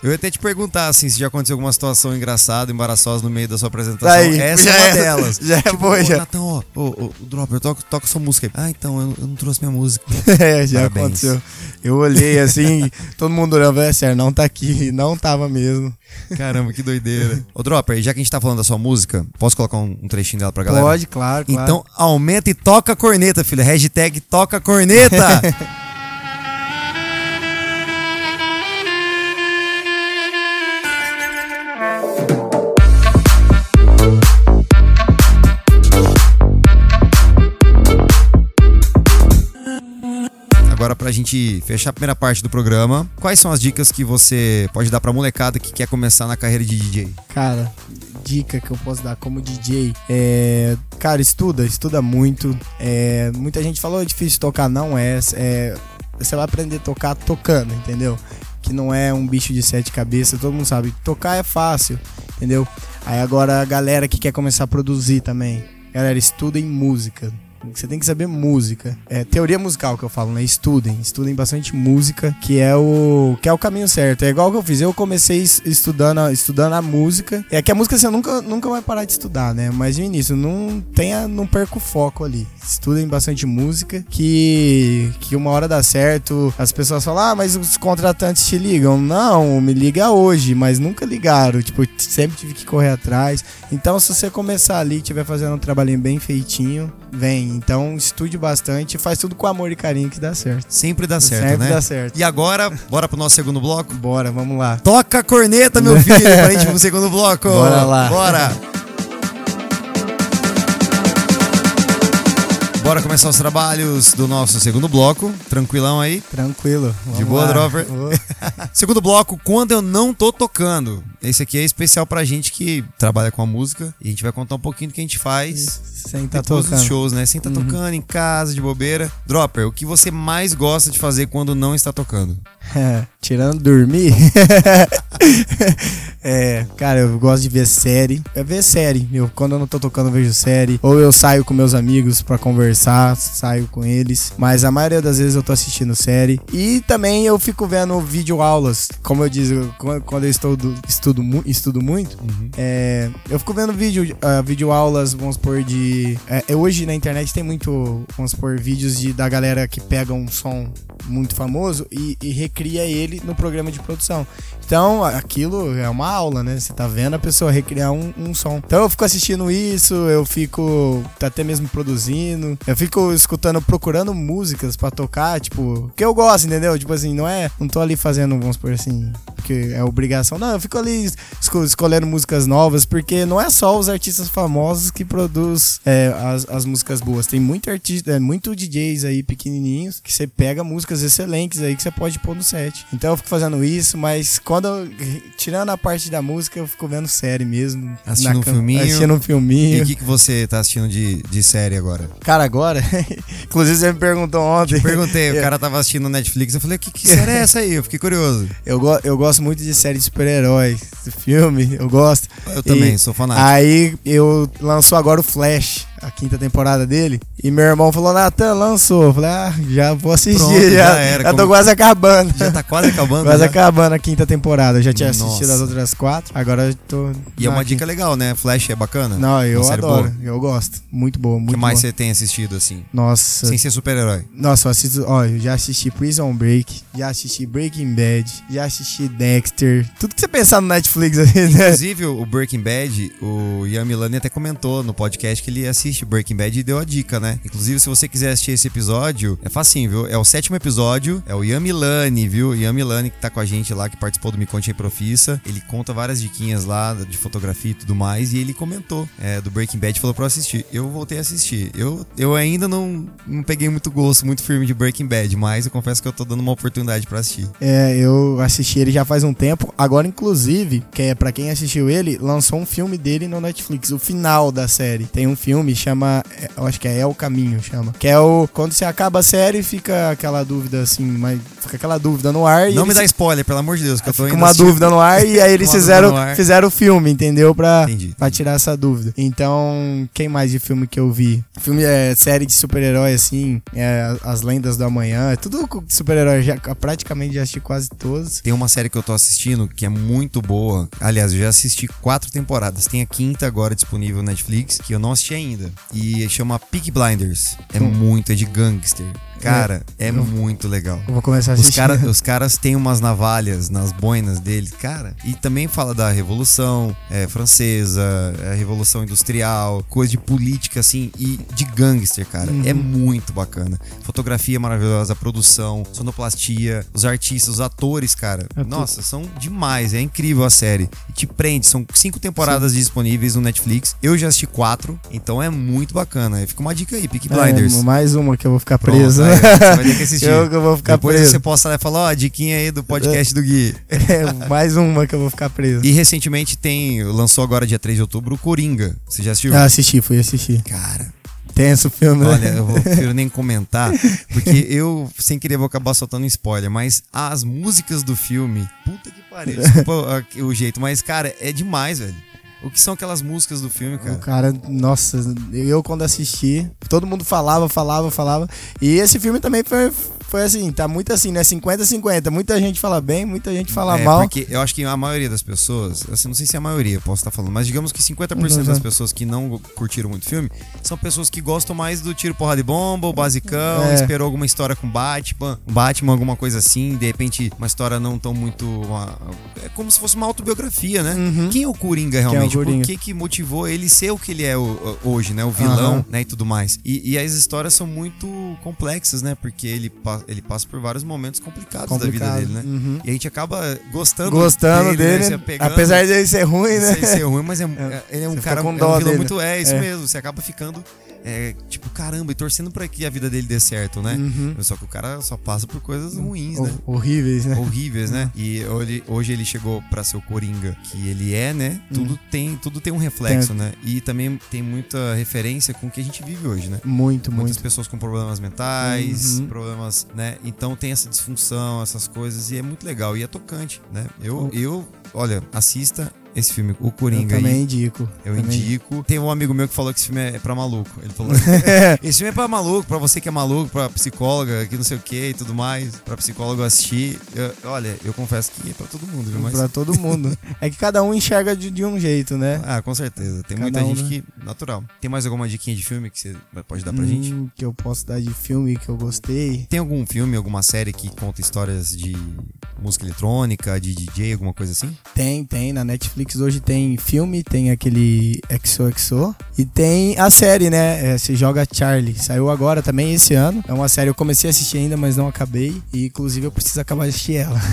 Eu ia até te perguntar, assim, se já aconteceu alguma situação engraçada, embaraçosa no meio da sua apresentação. Aí, Essa já é uma é- delas. já é boa, Ô, já. Natão, ó, ô, ô, o Dropper, toca, toca sua música aí. Ah, então, eu, eu não trouxe minha música. É, já Parabéns. aconteceu. Eu olhei assim, todo mundo olhando, é sério, não tá aqui, não tava mesmo. Caramba, que doideira. Ô, Dropper, já que a gente tá falando da sua música, posso colocar um, um trechinho dela pra galera? Pode, claro, claro. Então, aumenta e toca a corneta, filho. Hashtag toca a corneta. pra gente fechar a primeira parte do programa, quais são as dicas que você pode dar pra molecada que quer começar na carreira de DJ? Cara, dica que eu posso dar como DJ é. Cara, estuda, estuda muito. É, muita gente falou é difícil tocar, não é. é. Você vai aprender a tocar tocando, entendeu? Que não é um bicho de sete cabeças, todo mundo sabe. Tocar é fácil, entendeu? Aí agora a galera que quer começar a produzir também. Galera, estudem música. Você tem que saber música. É teoria musical que eu falo, né? Estudem, estudem bastante música, que é o que é o caminho certo. É igual que eu fiz. Eu comecei es- estudando, a- estudando a música. É que a música você nunca, nunca vai parar de estudar, né? Mas no início não tenha, não perca o foco ali. Estudem bastante música, que que uma hora dá certo. As pessoas falam: "Ah, mas os contratantes te ligam". Não, me liga hoje, mas nunca ligaram. Tipo, sempre tive que correr atrás. Então, se você começar ali, e estiver fazendo um trabalhinho bem feitinho, vem. Então, estude bastante, faz tudo com amor e carinho que dá certo. Sempre dá certo, Sempre né? dá certo. E agora, bora pro nosso segundo bloco? Bora, vamos lá. Toca a corneta, meu filho, pra gente ir pro segundo bloco. Bora lá. Bora. Bora começar os trabalhos do nosso segundo bloco. Tranquilão aí. Tranquilo. De boa, lá. Boa. Segundo bloco, quando eu não tô tocando. Esse aqui é especial pra gente que trabalha com a música. E a gente vai contar um pouquinho do que a gente faz Sem tá depois dos tocando. shows, né? Sem tá tocando, em casa, de bobeira. Dropper, o que você mais gosta de fazer quando não está tocando? Tirando dormir. é, cara, eu gosto de ver série. É ver série. Eu, quando eu não tô tocando, eu vejo série. Ou eu saio com meus amigos pra conversar, saio com eles. Mas a maioria das vezes eu tô assistindo série. E também eu fico vendo vídeo aulas. Como eu disse, quando eu estudo, estudo, estudo muito, é, eu fico vendo vídeo, ah, vídeo aulas, vamos supor, de. é, é, hoje na internet tem muito, vamos supor, vídeos de, da galera que pega um som muito famoso e, e recria ele no programa de produção. Então, aquilo é uma aula, né? Você tá vendo a pessoa recriar um, um som. Então eu fico assistindo isso, eu fico até mesmo produzindo. Eu fico escutando, procurando músicas pra tocar, tipo, que eu gosto, entendeu? Tipo assim, não é. Não tô ali fazendo, vamos por assim, porque é obrigação. Não, eu fico ali esco- escolhendo músicas novas, porque não é só os artistas famosos que produz é, as, as músicas boas. Tem muito artista, é, muito DJs aí pequenininhos que você pega músicas excelentes aí que você pode pôr no set. Então eu fico fazendo isso, mas quando eu, tirando a parte da música, eu fico vendo série mesmo. Assistindo um filminho. Assistindo um E filminho. o que, que você tá assistindo de, de série agora? Cara, agora, inclusive você me perguntou ontem. Perguntei, o cara tava assistindo Netflix, eu falei, que, que série é essa aí? Eu fiquei curioso. Eu, go eu gosto muito de série de super-heróis, de filme, eu gosto. Eu também, E sou fanático. Aí eu lançou agora o Flash, a quinta temporada dele. E meu irmão falou, Natan, lançou. Eu falei, ah, já vou assistir, Pronto, já, já era, já tô como- quase acabando. Já tá quase acabando, Quase já. acabando a quinta temporada. Eu já tinha assistido Nossa. as outras quatro, agora eu tô. E é uma quinta. dica legal, né? Flash é bacana? Não, eu adoro, boa. eu gosto. Muito boa, O muito que mais boa. você tem assistido, assim? Nossa, Sem ser super-herói. Nossa, eu assisto. Ó, eu já assisti Prison Break, já assisti Breaking Bad, já assisti Dexter. Tudo que você pensar no Netflix aí, né? Inclusive, o Breaking Bad, o Ian Milani até comentou no podcast que ele assiste Breaking Bad e deu a dica, né? Inclusive, se você quiser assistir esse episódio, é facinho, viu? É o sétimo episódio, é o Ian Milani, viu? Ian Milani que tá com a gente lá, que participou do Me Conte aí Profissa. Ele conta várias diquinhas lá de fotografia e tudo mais, e ele comentou é, do Breaking Bad, falou pra eu assistir. Eu voltei a assistir. Eu, eu ainda não, não peguei muito gosto, muito firme de Breaking Bad, mas eu confesso que eu tô dando uma oportunidade pra assistir. É, eu assisti ele já faz um tempo. Agora, inclusive, que é para quem assistiu ele, lançou um filme dele no Netflix, o final da série. Tem um filme chama, é, eu acho que é É o Caminho, chama. Que é o quando você acaba a série, fica aquela dúvida assim, mas fica aquela dúvida no ar e Não me dá spoiler, pelo amor de Deus, que eu tô Fica uma assistir. dúvida no ar e aí eles fizeram, fizeram o filme, entendeu? Pra, Entendi, pra entendi. tirar essa dúvida. Então, quem mais de filme que eu vi? Filme é série de super-herói, assim, é, As Lendas do Amanhã, é tudo super-herói, já praticamente já assisti quase todos. Tem uma série que eu tô assistindo que é muito boa. Aliás, eu já assisti quatro temporadas. Tem a quinta agora disponível no Netflix, que eu não assisti ainda. E chama Peak Blinders. É Hum. muito, é de gangster. Cara, é, muito legal. Eu vou começar a Os, assistir. cara, os caras têm umas navalhas nas boinas deles, cara. E também fala da Revolução é, Francesa, é, Revolução Industrial, coisa de política, assim, e de gangster, cara. Uhum. É muito bacana. Fotografia maravilhosa, produção, sonoplastia, os artistas, os atores, cara. É tudo. Nossa, são demais. É incrível a série. E te prende. São cinco temporadas disponíveis no Netflix. Eu já assisti quatro, então é muito bacana. Fica uma dica aí, Peak Blinders. É, mais uma que eu vou ficar Pronto, preso. Você vai ter que assistir. eu vou ficar Depois preso. você posta lá e fala, ó, a diquinha aí do podcast do Gui. É, mais uma que eu vou ficar preso. E recentemente tem, lançou agora dia 3 de outubro, o Coringa. Você já assistiu? Ah, assisti, fui assistir. Cara, Tenso o filme, olha, né? eu vou, prefiro nem comentar, porque eu, sem querer, vou acabar soltando spoiler, mas as músicas do filme, puta que pariu, desculpa o jeito, mas, cara, é demais, velho. O que são aquelas músicas do filme, O cara? cara, nossa, eu quando assisti, todo mundo falava, falava, falava. E esse filme também foi, foi assim, tá muito assim, né? 50-50. Muita gente fala bem, muita gente fala é, mal. porque eu acho que a maioria das pessoas, assim, não sei se é a maioria, posso estar falando, mas digamos que 50% Uhum. das pessoas que não curtiram muito o filme são pessoas que gostam mais do tiro, porrada e bomba, o basicão, É. esperou alguma história com Batman, Batman, alguma coisa assim, de repente uma história não tão muito. uma- é como se fosse uma autobiografia, né? Uhum. Quem é o Coringa realmente? Coringa? Por que, que motivou ele ser o que ele é o- hoje, né? O vilão, Aham. né? E tudo mais. E, e as histórias são muito complexas, né? Porque ele, pa- ele passa por vários momentos complicados da vida Complicado. dele, né? Uhum. E a gente acaba gostando, Gostando né, dele, apegando. apesar de ele ser ruim, né? Aí ser ruim, mas é, É. ele é um Você cara, com é um vilão dele. muito. É, isso É. mesmo. Você acaba ficando, é, tipo, caramba, e torcendo pra que a vida dele dê certo, né? Uhum. Só que o cara só passa por coisas ruins, né? Hor- Horríveis, né? horríveis, né? E hoje, hoje ele chegou pra ser o Coringa que ele é, né? Tudo tem, tudo tem um reflexo, né? E também tem muita referência com o que a gente vive hoje, né? Muito, Muitas muito. pessoas com problemas mentais, Uhum. problemas, né? Então tem essa disfunção, essas coisas, e é muito legal. E é tocante, né? Eu, eu olha, assista esse filme, O Eu Coringa também aí. indico. Eu também. indico. Tem um amigo meu que falou que esse filme é pra maluco. Ele falou: Esse filme é pra maluco, pra você que é maluco, pra psicóloga, que não sei o que e tudo mais, pra psicólogo assistir. Eu- olha, eu confesso que é pra todo mundo, viu? Mas, Pra todo mundo. é que cada um enxerga de, de um jeito, né? ah, com certeza. Tem Cada muita um, gente né? que. Natural. Tem mais alguma diquinha de filme que você pode dar pra gente? Hum, Que eu posso dar de filme que eu gostei. Tem algum filme, alguma série que conta histórias de música eletrônica, de DJ, alguma coisa assim? Tem, tem. Na Netflix Netflix hoje tem filme, tem aquele XOXO e tem a série, né? É, Se Joga Charlie. Saiu agora também esse ano. É uma série eu comecei a assistir ainda, mas não acabei. E inclusive eu preciso acabar de assistir ela.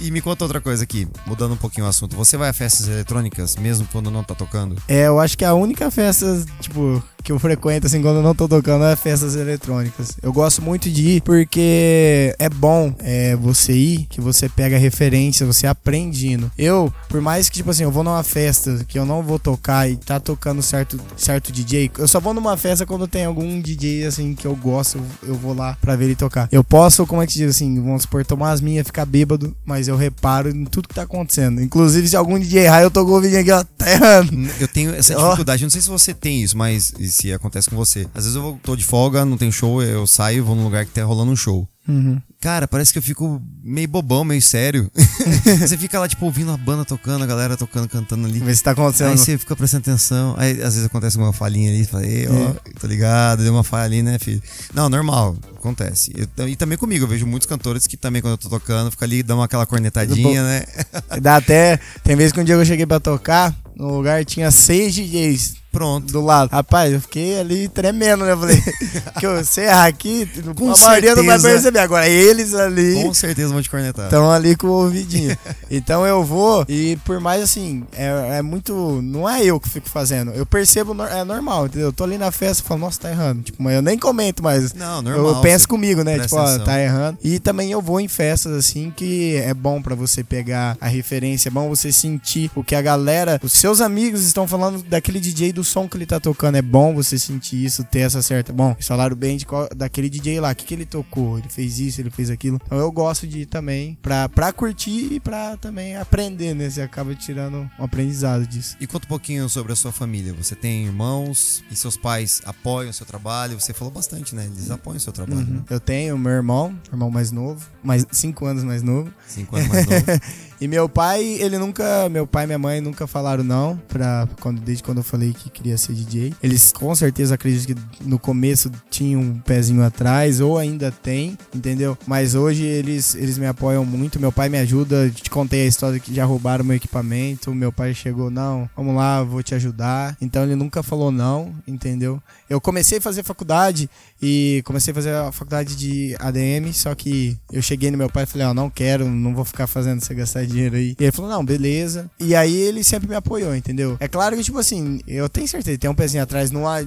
E me conta outra coisa aqui, mudando um pouquinho o assunto. Você vai a festas eletrônicas mesmo quando não tá tocando? É, eu acho que a única festa, tipo, que eu frequento, assim, quando eu não tô tocando, é festas eletrônicas. Eu gosto muito de ir porque é bom é, você ir, que você pega referência, você aprende indo. Eu, por mais que, tipo assim, eu vou numa festa que eu não vou tocar e tá tocando certo, certo DJ, eu só vou numa festa quando tem algum DJ, assim, que eu gosto, eu vou lá pra ver ele tocar. Eu posso, como é que se diz assim, vamos supor, tomar as minhas, ficar bêbado, mas eu reparo em tudo que tá acontecendo. Inclusive, se algum DJ errar, eu tô com o vídeo aqui, ó, tá errando. Eu tenho essa dificuldade, não sei se você tem isso, mas se acontece com você. Às vezes eu vou- tô de folga, não tem show, eu saio, vou num lugar que tá rolando um show. Uhum. Cara, parece que eu fico meio bobão, meio sério. você fica lá, tipo, ouvindo a banda tocando, a galera tocando, cantando ali. Se tá acontecendo. Aí você fica prestando atenção. Aí às vezes acontece uma falhinha ali, fala, Ei, ó, tô ligado, deu uma falha ali, né, filho? Não, normal, acontece. Eu- e também comigo, eu vejo muitos cantores que também, quando eu tô tocando, fica ali, dão aquela cornetadinha, né? Dá até. Tem vezes que um dia eu cheguei pra tocar, no lugar tinha seis DJs Pronto. do lado. Rapaz, eu fiquei ali tremendo, né? Eu falei, que eu sei errar aqui, Com a maioria não vai certeza. perceber. Agora, eles ali Com certeza vão te cornetar. estão ali com o ouvidinho. Então eu vou, e por mais assim, é, é muito. Não é eu que fico fazendo. Eu percebo, é normal, entendeu? Eu tô ali na festa e falo, nossa, tá errando. Tipo, mas eu nem comento mais. Não, normal. Eu penso comigo, né? Tipo, ó, tá errando. E também eu vou em festas assim que é bom pra você pegar a referência, é bom você sentir o que a galera, os seus amigos estão falando daquele DJ do som que ele tá tocando. É bom você sentir isso, ter essa certa. Bom, falaram bem de qual- daquele DJ lá, o que, que ele tocou? Ele fez isso, ele fez aquilo. Então eu gosto de ir também pra, pra curtir e pra também aprender, né? Você acaba tirando um aprendizado disso. E conta um pouquinho sobre a sua família. Você tem irmãos e seus pais apoiam o seu trabalho? Você falou bastante, né? Eles apoiam o seu trabalho, né? Eu tenho meu irmão, irmão mais novo, mais cinco anos mais novo. Cinco anos mais novo. E meu pai, ele nunca. Meu pai e minha mãe nunca falaram não, pra, quando, desde quando eu falei que queria ser DJ. Eles com certeza acreditam que no começo tinham um pezinho atrás, ou ainda tem, entendeu? Mas hoje eles, eles me apoiam muito. Meu pai me ajuda. Te contei a história que já roubaram meu equipamento. Meu pai chegou, não, vamos lá, vou te ajudar. Então ele nunca falou não, entendeu? Eu comecei a fazer faculdade e comecei a fazer a faculdade de ADM, só que eu cheguei no meu pai e falei, ó, não quero, não vou ficar fazendo você gastar dinheiro aí. E ele falou, não, beleza. E aí ele sempre me apoiou, entendeu? É claro que, tipo assim, eu tenho certeza, tem um pezinho atrás, não, há,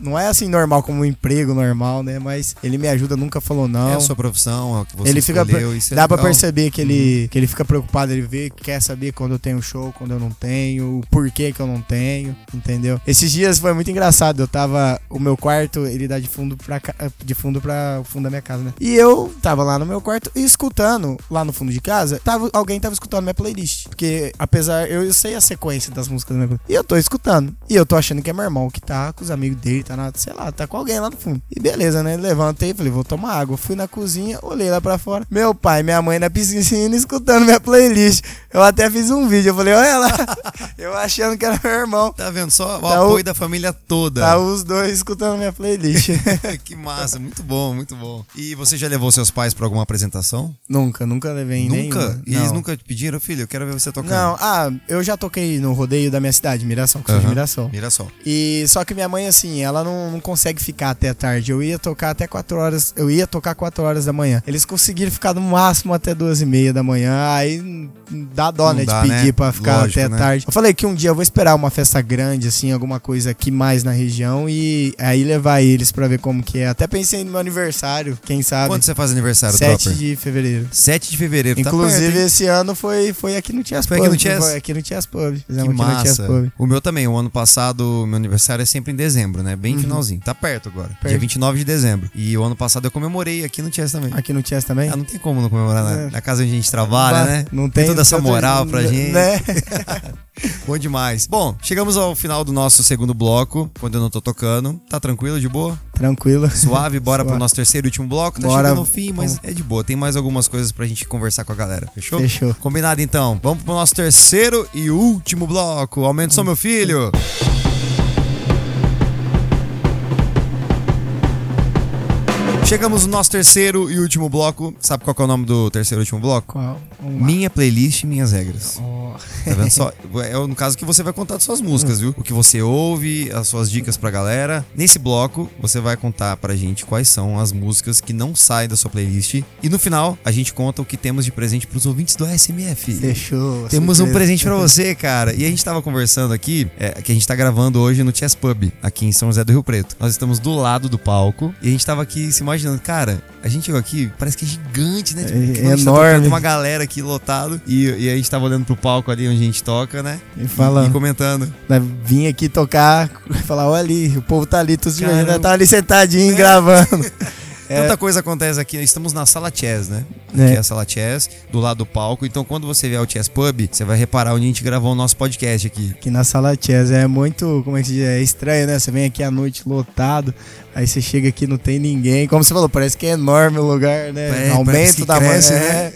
não é assim normal como um emprego normal, né? Mas ele me ajuda, nunca falou não. É a sua profissão, é o que você Ele fica escolheu. Isso é Dá pra legal. Uhum. perceber que ele, que ele fica preocupado, ele vê, quer saber quando eu tenho show, quando eu não tenho, o porquê que eu não tenho, entendeu? Esses dias foi muito engraçado, eu tava, o meu quarto, ele dá de fundo pra, de fundo pra o fundo da minha casa, né? E eu tava lá no meu quarto escutando, lá no fundo de casa, tava, alguém tava escutando minha playlist, porque apesar, eu, eu sei a sequência das músicas da minha playlist, e eu tô escutando, e eu tô achando que é meu irmão que tá com os amigos dele, tá na, sei lá, tá com alguém lá no fundo. E beleza, né? Levantei, falei, vou tomar água. Fui na cozinha, olhei lá pra fora. Meu pai, minha mãe na piscina escutando minha playlist. Eu até fiz um vídeo, eu falei, olha lá, eu achando que era meu irmão. Tá vendo só o Tá o- apoio da família toda. Tá os dois escutando minha playlist. que massa, muito bom, muito bom. E você já levou seus pais pra alguma apresentação? nunca, nunca levei Nunca? nenhuma. E eles nunca pediram, filho, eu quero ver você tocando. Não, ah, eu já toquei no rodeio da minha cidade, Mirassol, que eu sou de. Mirassol. Mirassol. E só que minha mãe, assim, ela não, não consegue ficar até tarde. Eu ia tocar até 4 horas. Eu ia tocar 4 horas da manhã. Eles conseguiram ficar no máximo até 2 e meia da manhã. Aí dá dó, Não né? dá, de pedir né? pra ficar Lógico, até né? tarde. Eu falei que um dia eu vou esperar uma festa grande, assim, alguma coisa aqui mais na região. E aí levar eles pra ver como que é. Até pensei no meu aniversário, quem sabe? Quando você faz aniversário, 7 Dropper? de fevereiro. 7 de fevereiro. Inclusive, tá perto, hein? esse ano foi, foi aqui no Tias Foi Pub. aqui no Chess? Foi aqui no Tias Pub. Que Fizemos Tias massa. Pub. O meu também, o ano passado, meu aniversário é sempre em dezembro, né? Bem Uhum. finalzinho. Tá perto agora. Dia Perto. 29 de dezembro. E o ano passado eu comemorei aqui no Chess também. Aqui no Tias também? Ah, não tem como não comemorar na, É. na casa onde a gente trabalha, né? Não tem toda essa moral pra gente. Né? Bom demais. Bom, chegamos ao final do nosso segundo bloco, quando eu não tô tocando. Tá tranquilo, de boa? Tranquilo. Suave, bora pro Suave. nosso terceiro e último bloco. Tá Bora. chegando no fim, mas é de boa. Tem mais algumas coisas pra gente conversar com a galera. Fechou? Fechou. Combinado então. Vamos pro nosso terceiro e último bloco. Aumenta o som, meu filho. Chegamos no nosso terceiro e último bloco. Sabe qual é o nome do terceiro e último bloco? Qual? Minha playlist e minhas regras. Ó. Tá vendo só? É no caso que você vai contar das suas músicas, viu? O que você ouve, as suas dicas pra galera. Nesse bloco, você vai contar pra gente quais são as músicas que não saem da sua playlist. E no final, a gente conta o que temos de presente pros ouvintes do ASMF. Fechou. Temos um surpresa. presente pra você, cara. E a gente tava conversando aqui, é, que a gente tá gravando hoje no Chess Pub, aqui em São José do Rio Preto. Nós estamos do lado do palco e a gente tava aqui se imaginando, cara, a gente chegou aqui, parece que é gigante, né? É a gente tá enorme. tocando uma galera aqui lotado e, e a gente tava olhando pro palco ali onde a gente toca, né? E fala- E, comentando. Né, Vim aqui tocar, falar, olha ali, o povo tá ali, Caramba. divertindo, tá ali sentadinho, É. gravando. É. Tanta coisa acontece aqui. Estamos na sala Chess, né? É. Aqui é a sala Chess, do lado do palco. Então, quando você vier ao Chess Pub, você vai reparar onde a gente gravou o nosso podcast aqui. Aqui na sala Chess é muito, como é que se diz, é estranho, né? Você vem aqui à noite lotado, aí você chega aqui não tem ninguém. Como você falou, parece que é enorme o lugar, né? É, parece Aumenta que o tamanho, cresce, né?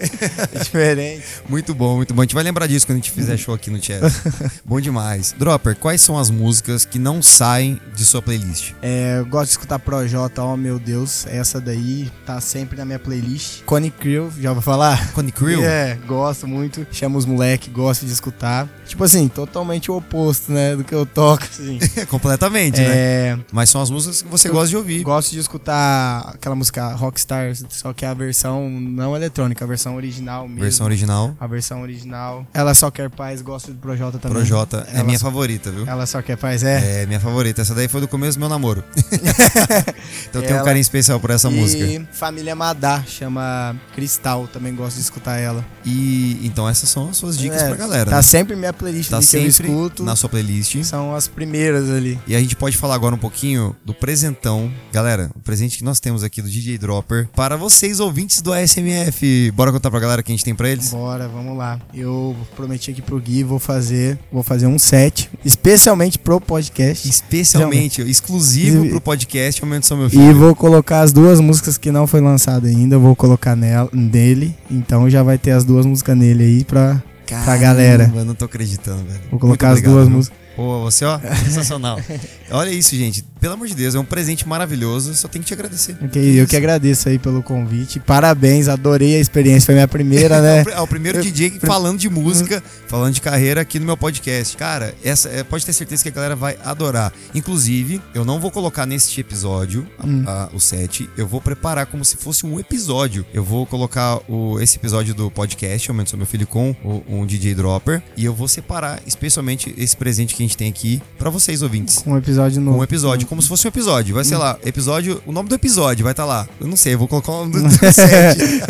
É diferente. Muito bom, muito bom. A gente vai lembrar disso quando a gente fizer show aqui no Chess. bom demais. Dropper, quais são as músicas que não saem de sua playlist? É, eu gosto de escutar Projota, oh meu Deus, essa daí tá sempre na minha playlist. Connie Crew, já vou falar? Connie Creel? É, gosto muito. Chamo os moleque, gosto de escutar. Tipo assim, totalmente o oposto, né, do que eu toco, assim. Completamente, né? É, Mas são as músicas que você gosta de ouvir. gosto de escutar aquela música Rockstar, só que a versão não eletrônica, a versão original mesmo. Versão original. A versão original. Ela só quer paz, gosto do Projota também. Projota é Ela minha só- favorita, viu? Ela só quer paz, é. É minha favorita. Essa daí foi do começo do meu namoro. então tem um Ela- carinho especial por essa e música. Família Madá, chama Cristal, também gosto de escutar ela. E então essas são as suas dicas É, pra galera. Tá né? sempre minha playlist Tá ali que eu sempre escuto. na sua playlist. São as primeiras ali. E a gente pode falar agora um pouquinho do presentão. Galera, o presente que nós temos aqui do DJ Dropper para vocês, ouvintes do ASMF. Bora contar pra galera o que a gente tem pra eles? Bora, vamos lá. Eu prometi aqui pro Gui, vou fazer, vou fazer um set, especialmente pro podcast. Especialmente, exclusivo E- pro podcast Aumento São Meu E Filho. vou colocar as duas músicas que não foi lançada ainda, vou colocar nela, nele. Então já vai ter as duas músicas nele aí pra, pra galera. Eu não tô acreditando, velho. Vou colocar Muito as obrigado, duas músicas. Pô, você, ó, sensacional. Olha isso, gente. Pelo amor de Deus, é um presente maravilhoso. Só tenho que te agradecer. Ok, eu que agradeço aí pelo convite. Parabéns, adorei a experiência, foi minha primeira, né? É o primeiro DJ falando de música, falando de carreira aqui no meu podcast. Cara, essa é, pode ter certeza que a galera vai adorar. Inclusive, eu não vou colocar neste episódio Hum. a- o set, eu vou preparar como se fosse um episódio. Eu vou colocar o, esse episódio do podcast, Aumento Sou Meu Filho, com o- um DJ Dropper, e eu vou separar especialmente esse presente que a gente tem aqui pra vocês, ouvintes. Um episódio novo. um episódio, como se fosse um episódio. Vai Hum. ser lá, episódio, o nome do episódio vai estar lá. Eu não sei, eu vou colocar o nome do, set.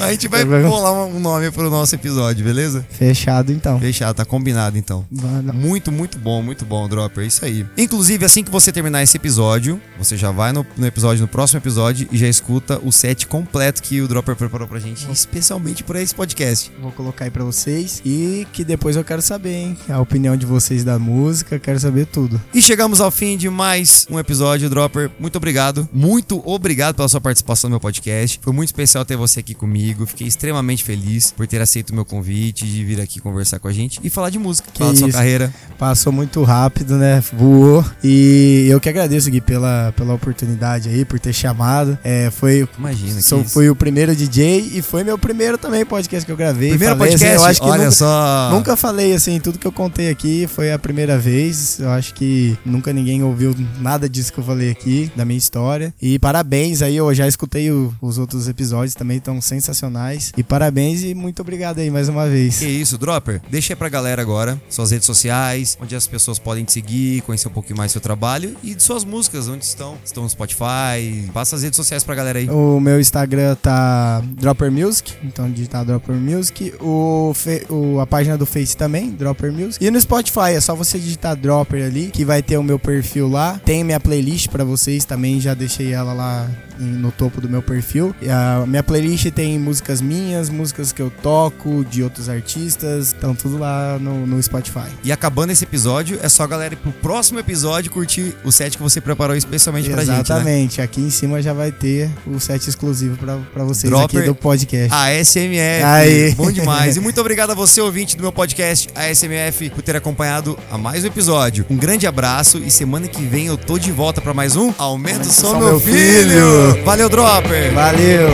A gente vai bolar um nome pro nosso episódio, beleza? Fechado então. Fechado, tá combinado então. Muito, muito bom, muito bom, Dropper. É isso aí. Inclusive, assim que você terminar esse episódio, você já vai no, no episódio, no próximo episódio, e já escuta o set completo que o Dropper preparou pra gente, especialmente pra esse podcast. Vou colocar aí pra vocês. E que depois eu quero saber, hein? A opinião de vocês da música, quero saber tudo. E chegamos ao fim de mais um episódio, Dropper. Muito obrigado. Muito obrigado pela sua participação no meu podcast. Foi muito especial ter você aqui comigo. Fiquei extremamente feliz por ter aceito o meu convite de vir aqui conversar com a gente e falar de música, Que falar da sua isso. carreira. Passou muito rápido, né? Voou. E eu que agradeço, Gui, pela, pela oportunidade aí, por ter chamado. É, foi, Imagina. que sou, isso. fui o primeiro DJ e foi meu primeiro também podcast que eu gravei. Primeiro Falei, assim, podcast? eu acho que Olha nunca, só. Nunca falei assim, tudo que eu contei aqui foi a primeira vez. Eu acho que nunca ninguém ouviu nada disso que eu falei aqui, da minha história. E parabéns aí, eu já escutei o- os outros episódios também, estão sensacionais. E parabéns e muito obrigado aí mais uma vez. Que isso, Dropper. Deixa aí pra galera agora suas redes sociais, onde as pessoas podem te seguir, conhecer um pouquinho mais do seu trabalho e de suas músicas, onde estão. Estão no Spotify. Passa as redes sociais pra galera aí. O meu Instagram tá Dropper Music, então digitar Dropper Music. O, fe- o- a página do Face também, Dropper Music. E no Spotify, é só você digitar Dropper ali, que vai ter o meu perfil lá. Tem minha playlist pra vocês também, já deixei ela lá no topo do meu perfil. E a minha playlist tem músicas minhas, músicas que eu toco, de outros artistas, estão tudo lá no, no Spotify. E acabando esse episódio, é só a galera ir pro próximo episódio curtir o set que você preparou especialmente pra gente, né? Exatamente, aqui em cima já vai ter o set exclusivo pra, pra vocês Dropper- aqui do podcast. A SMF. Aí. Bom demais. E muito obrigado a você, ouvinte do meu podcast, a SMF, por ter acompanhado a mais um episódio. Um grande abraço e semana que vem eu tô de volta pra mais um Aumento Só Só Meu Meu Filho. Filho. Valeu, Dropper. Valeu!